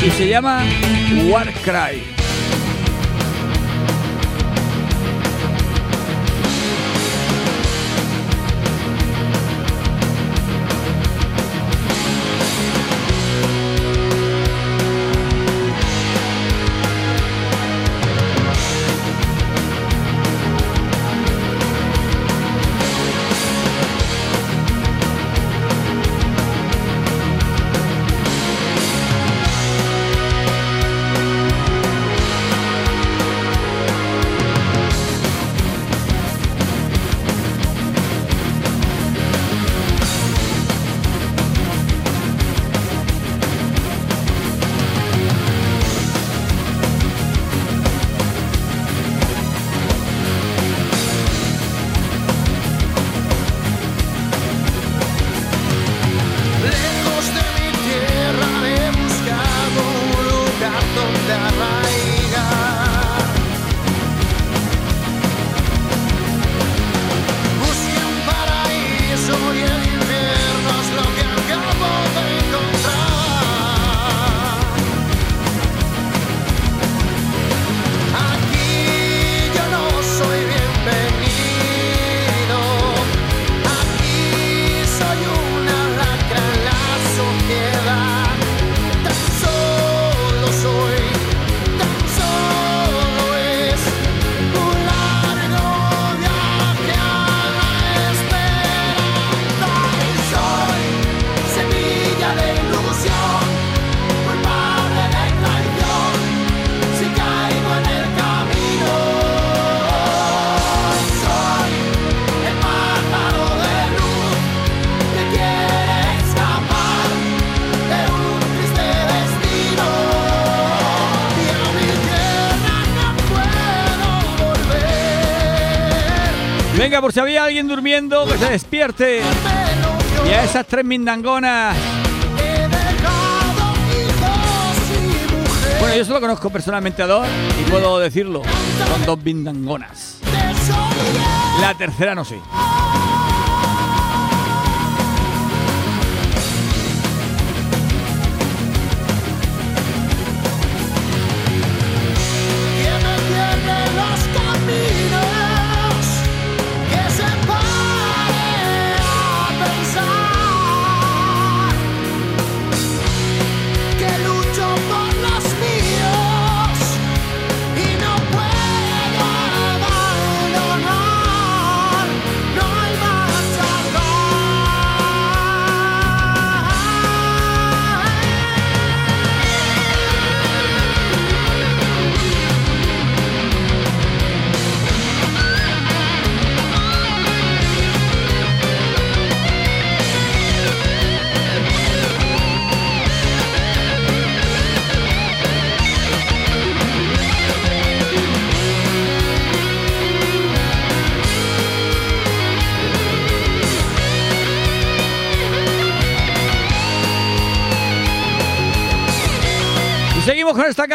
[SPEAKER 1] Y se llama Warcry.
[SPEAKER 11] Lejos que
[SPEAKER 1] se despierte. Y a esas tres mindangonas. Bueno, yo solo conozco personalmente a dos y puedo decirlo. Son dos mindangonas. La tercera no sé.
[SPEAKER 11] Que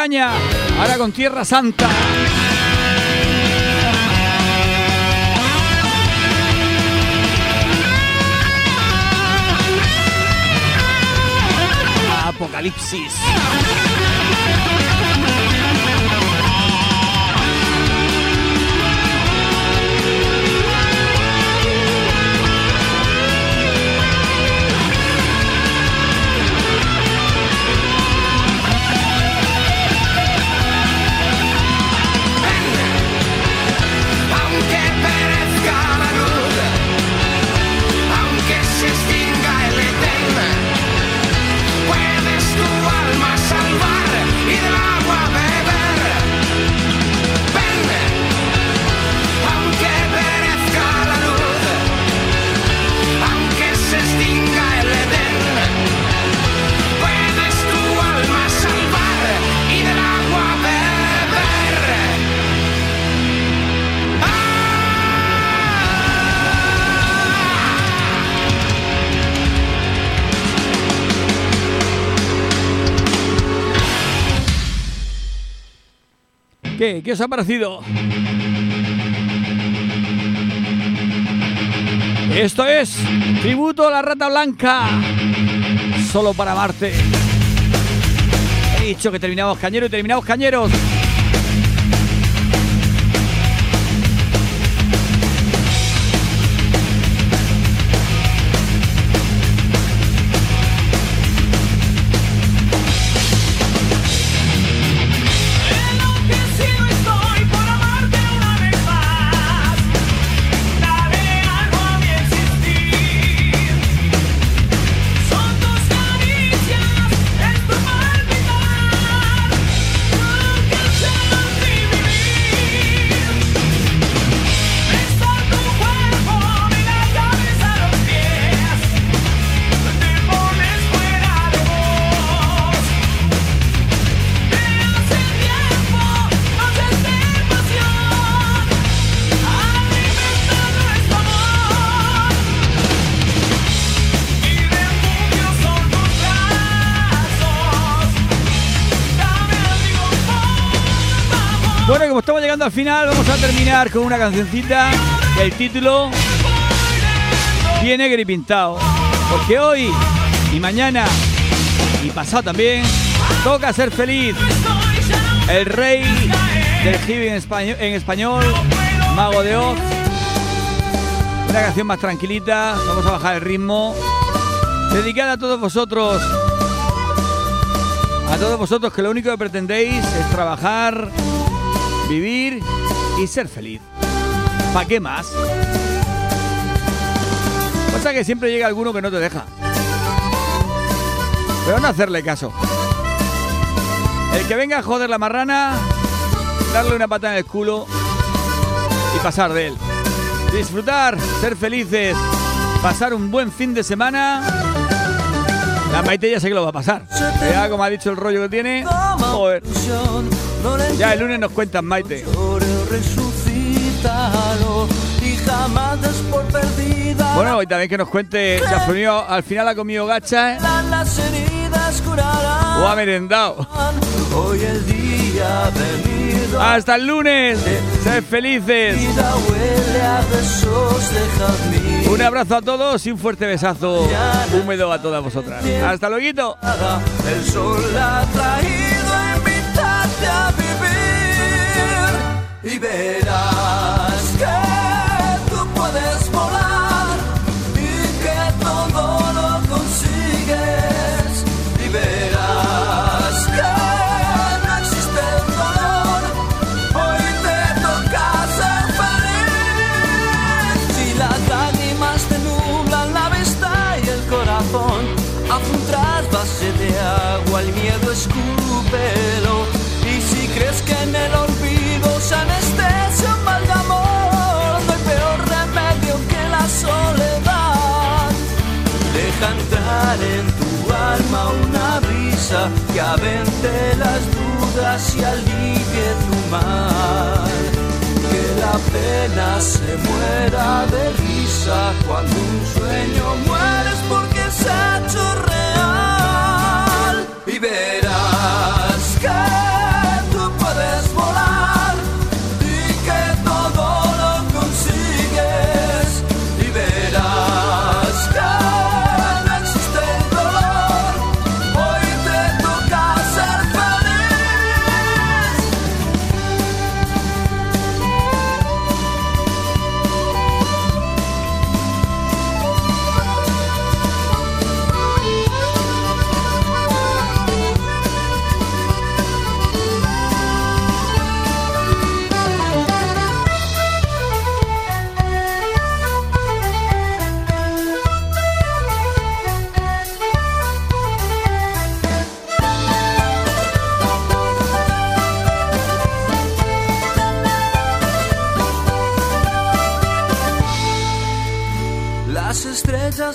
[SPEAKER 1] caña. Ahora con Tierra Santa. Apocalipsis. ¿Qué? ¿Qué os ha parecido? Esto es tributo a la rata blanca. Solo para amarte. He dicho que terminamos cañeros y terminamos cañeros. Al final, vamos a terminar con una cancioncita que el título tiene gripintado. Porque hoy y mañana y pasado también toca ser feliz. El rey del heavy en español, en español Mago de Oz. Una canción más tranquilita, vamos a bajar el ritmo. Dedicada a todos vosotros. A todos vosotros que lo único que pretendéis es trabajar, vivir y ser feliz. ¿Para qué más? Pasa que siempre llega alguno que no te deja. Pero no hacerle caso. El que venga a joder la marrana, darle una patada en el culo y pasar de él. Disfrutar, ser felices, pasar un buen fin de semana. La Maite ya sé que lo va a pasar. Ya como ha dicho el rollo que tiene. Joder. Ya el lunes nos cuentan Maite. Bueno, y también que nos cuente ha al final ha comido gacha ¿eh? O ha merendado.
[SPEAKER 15] Hoy el día.
[SPEAKER 1] Hasta el lunes. Sed felices. Un abrazo a todos y un fuerte besazo húmedo a todas vosotras. Hasta luego.
[SPEAKER 15] El sol ha traído vivir en tu alma una brisa que avente las dudas y alivie tu mal. Que la pena se muera de risa cuando un sueño mueres porque se ha hecho real. Y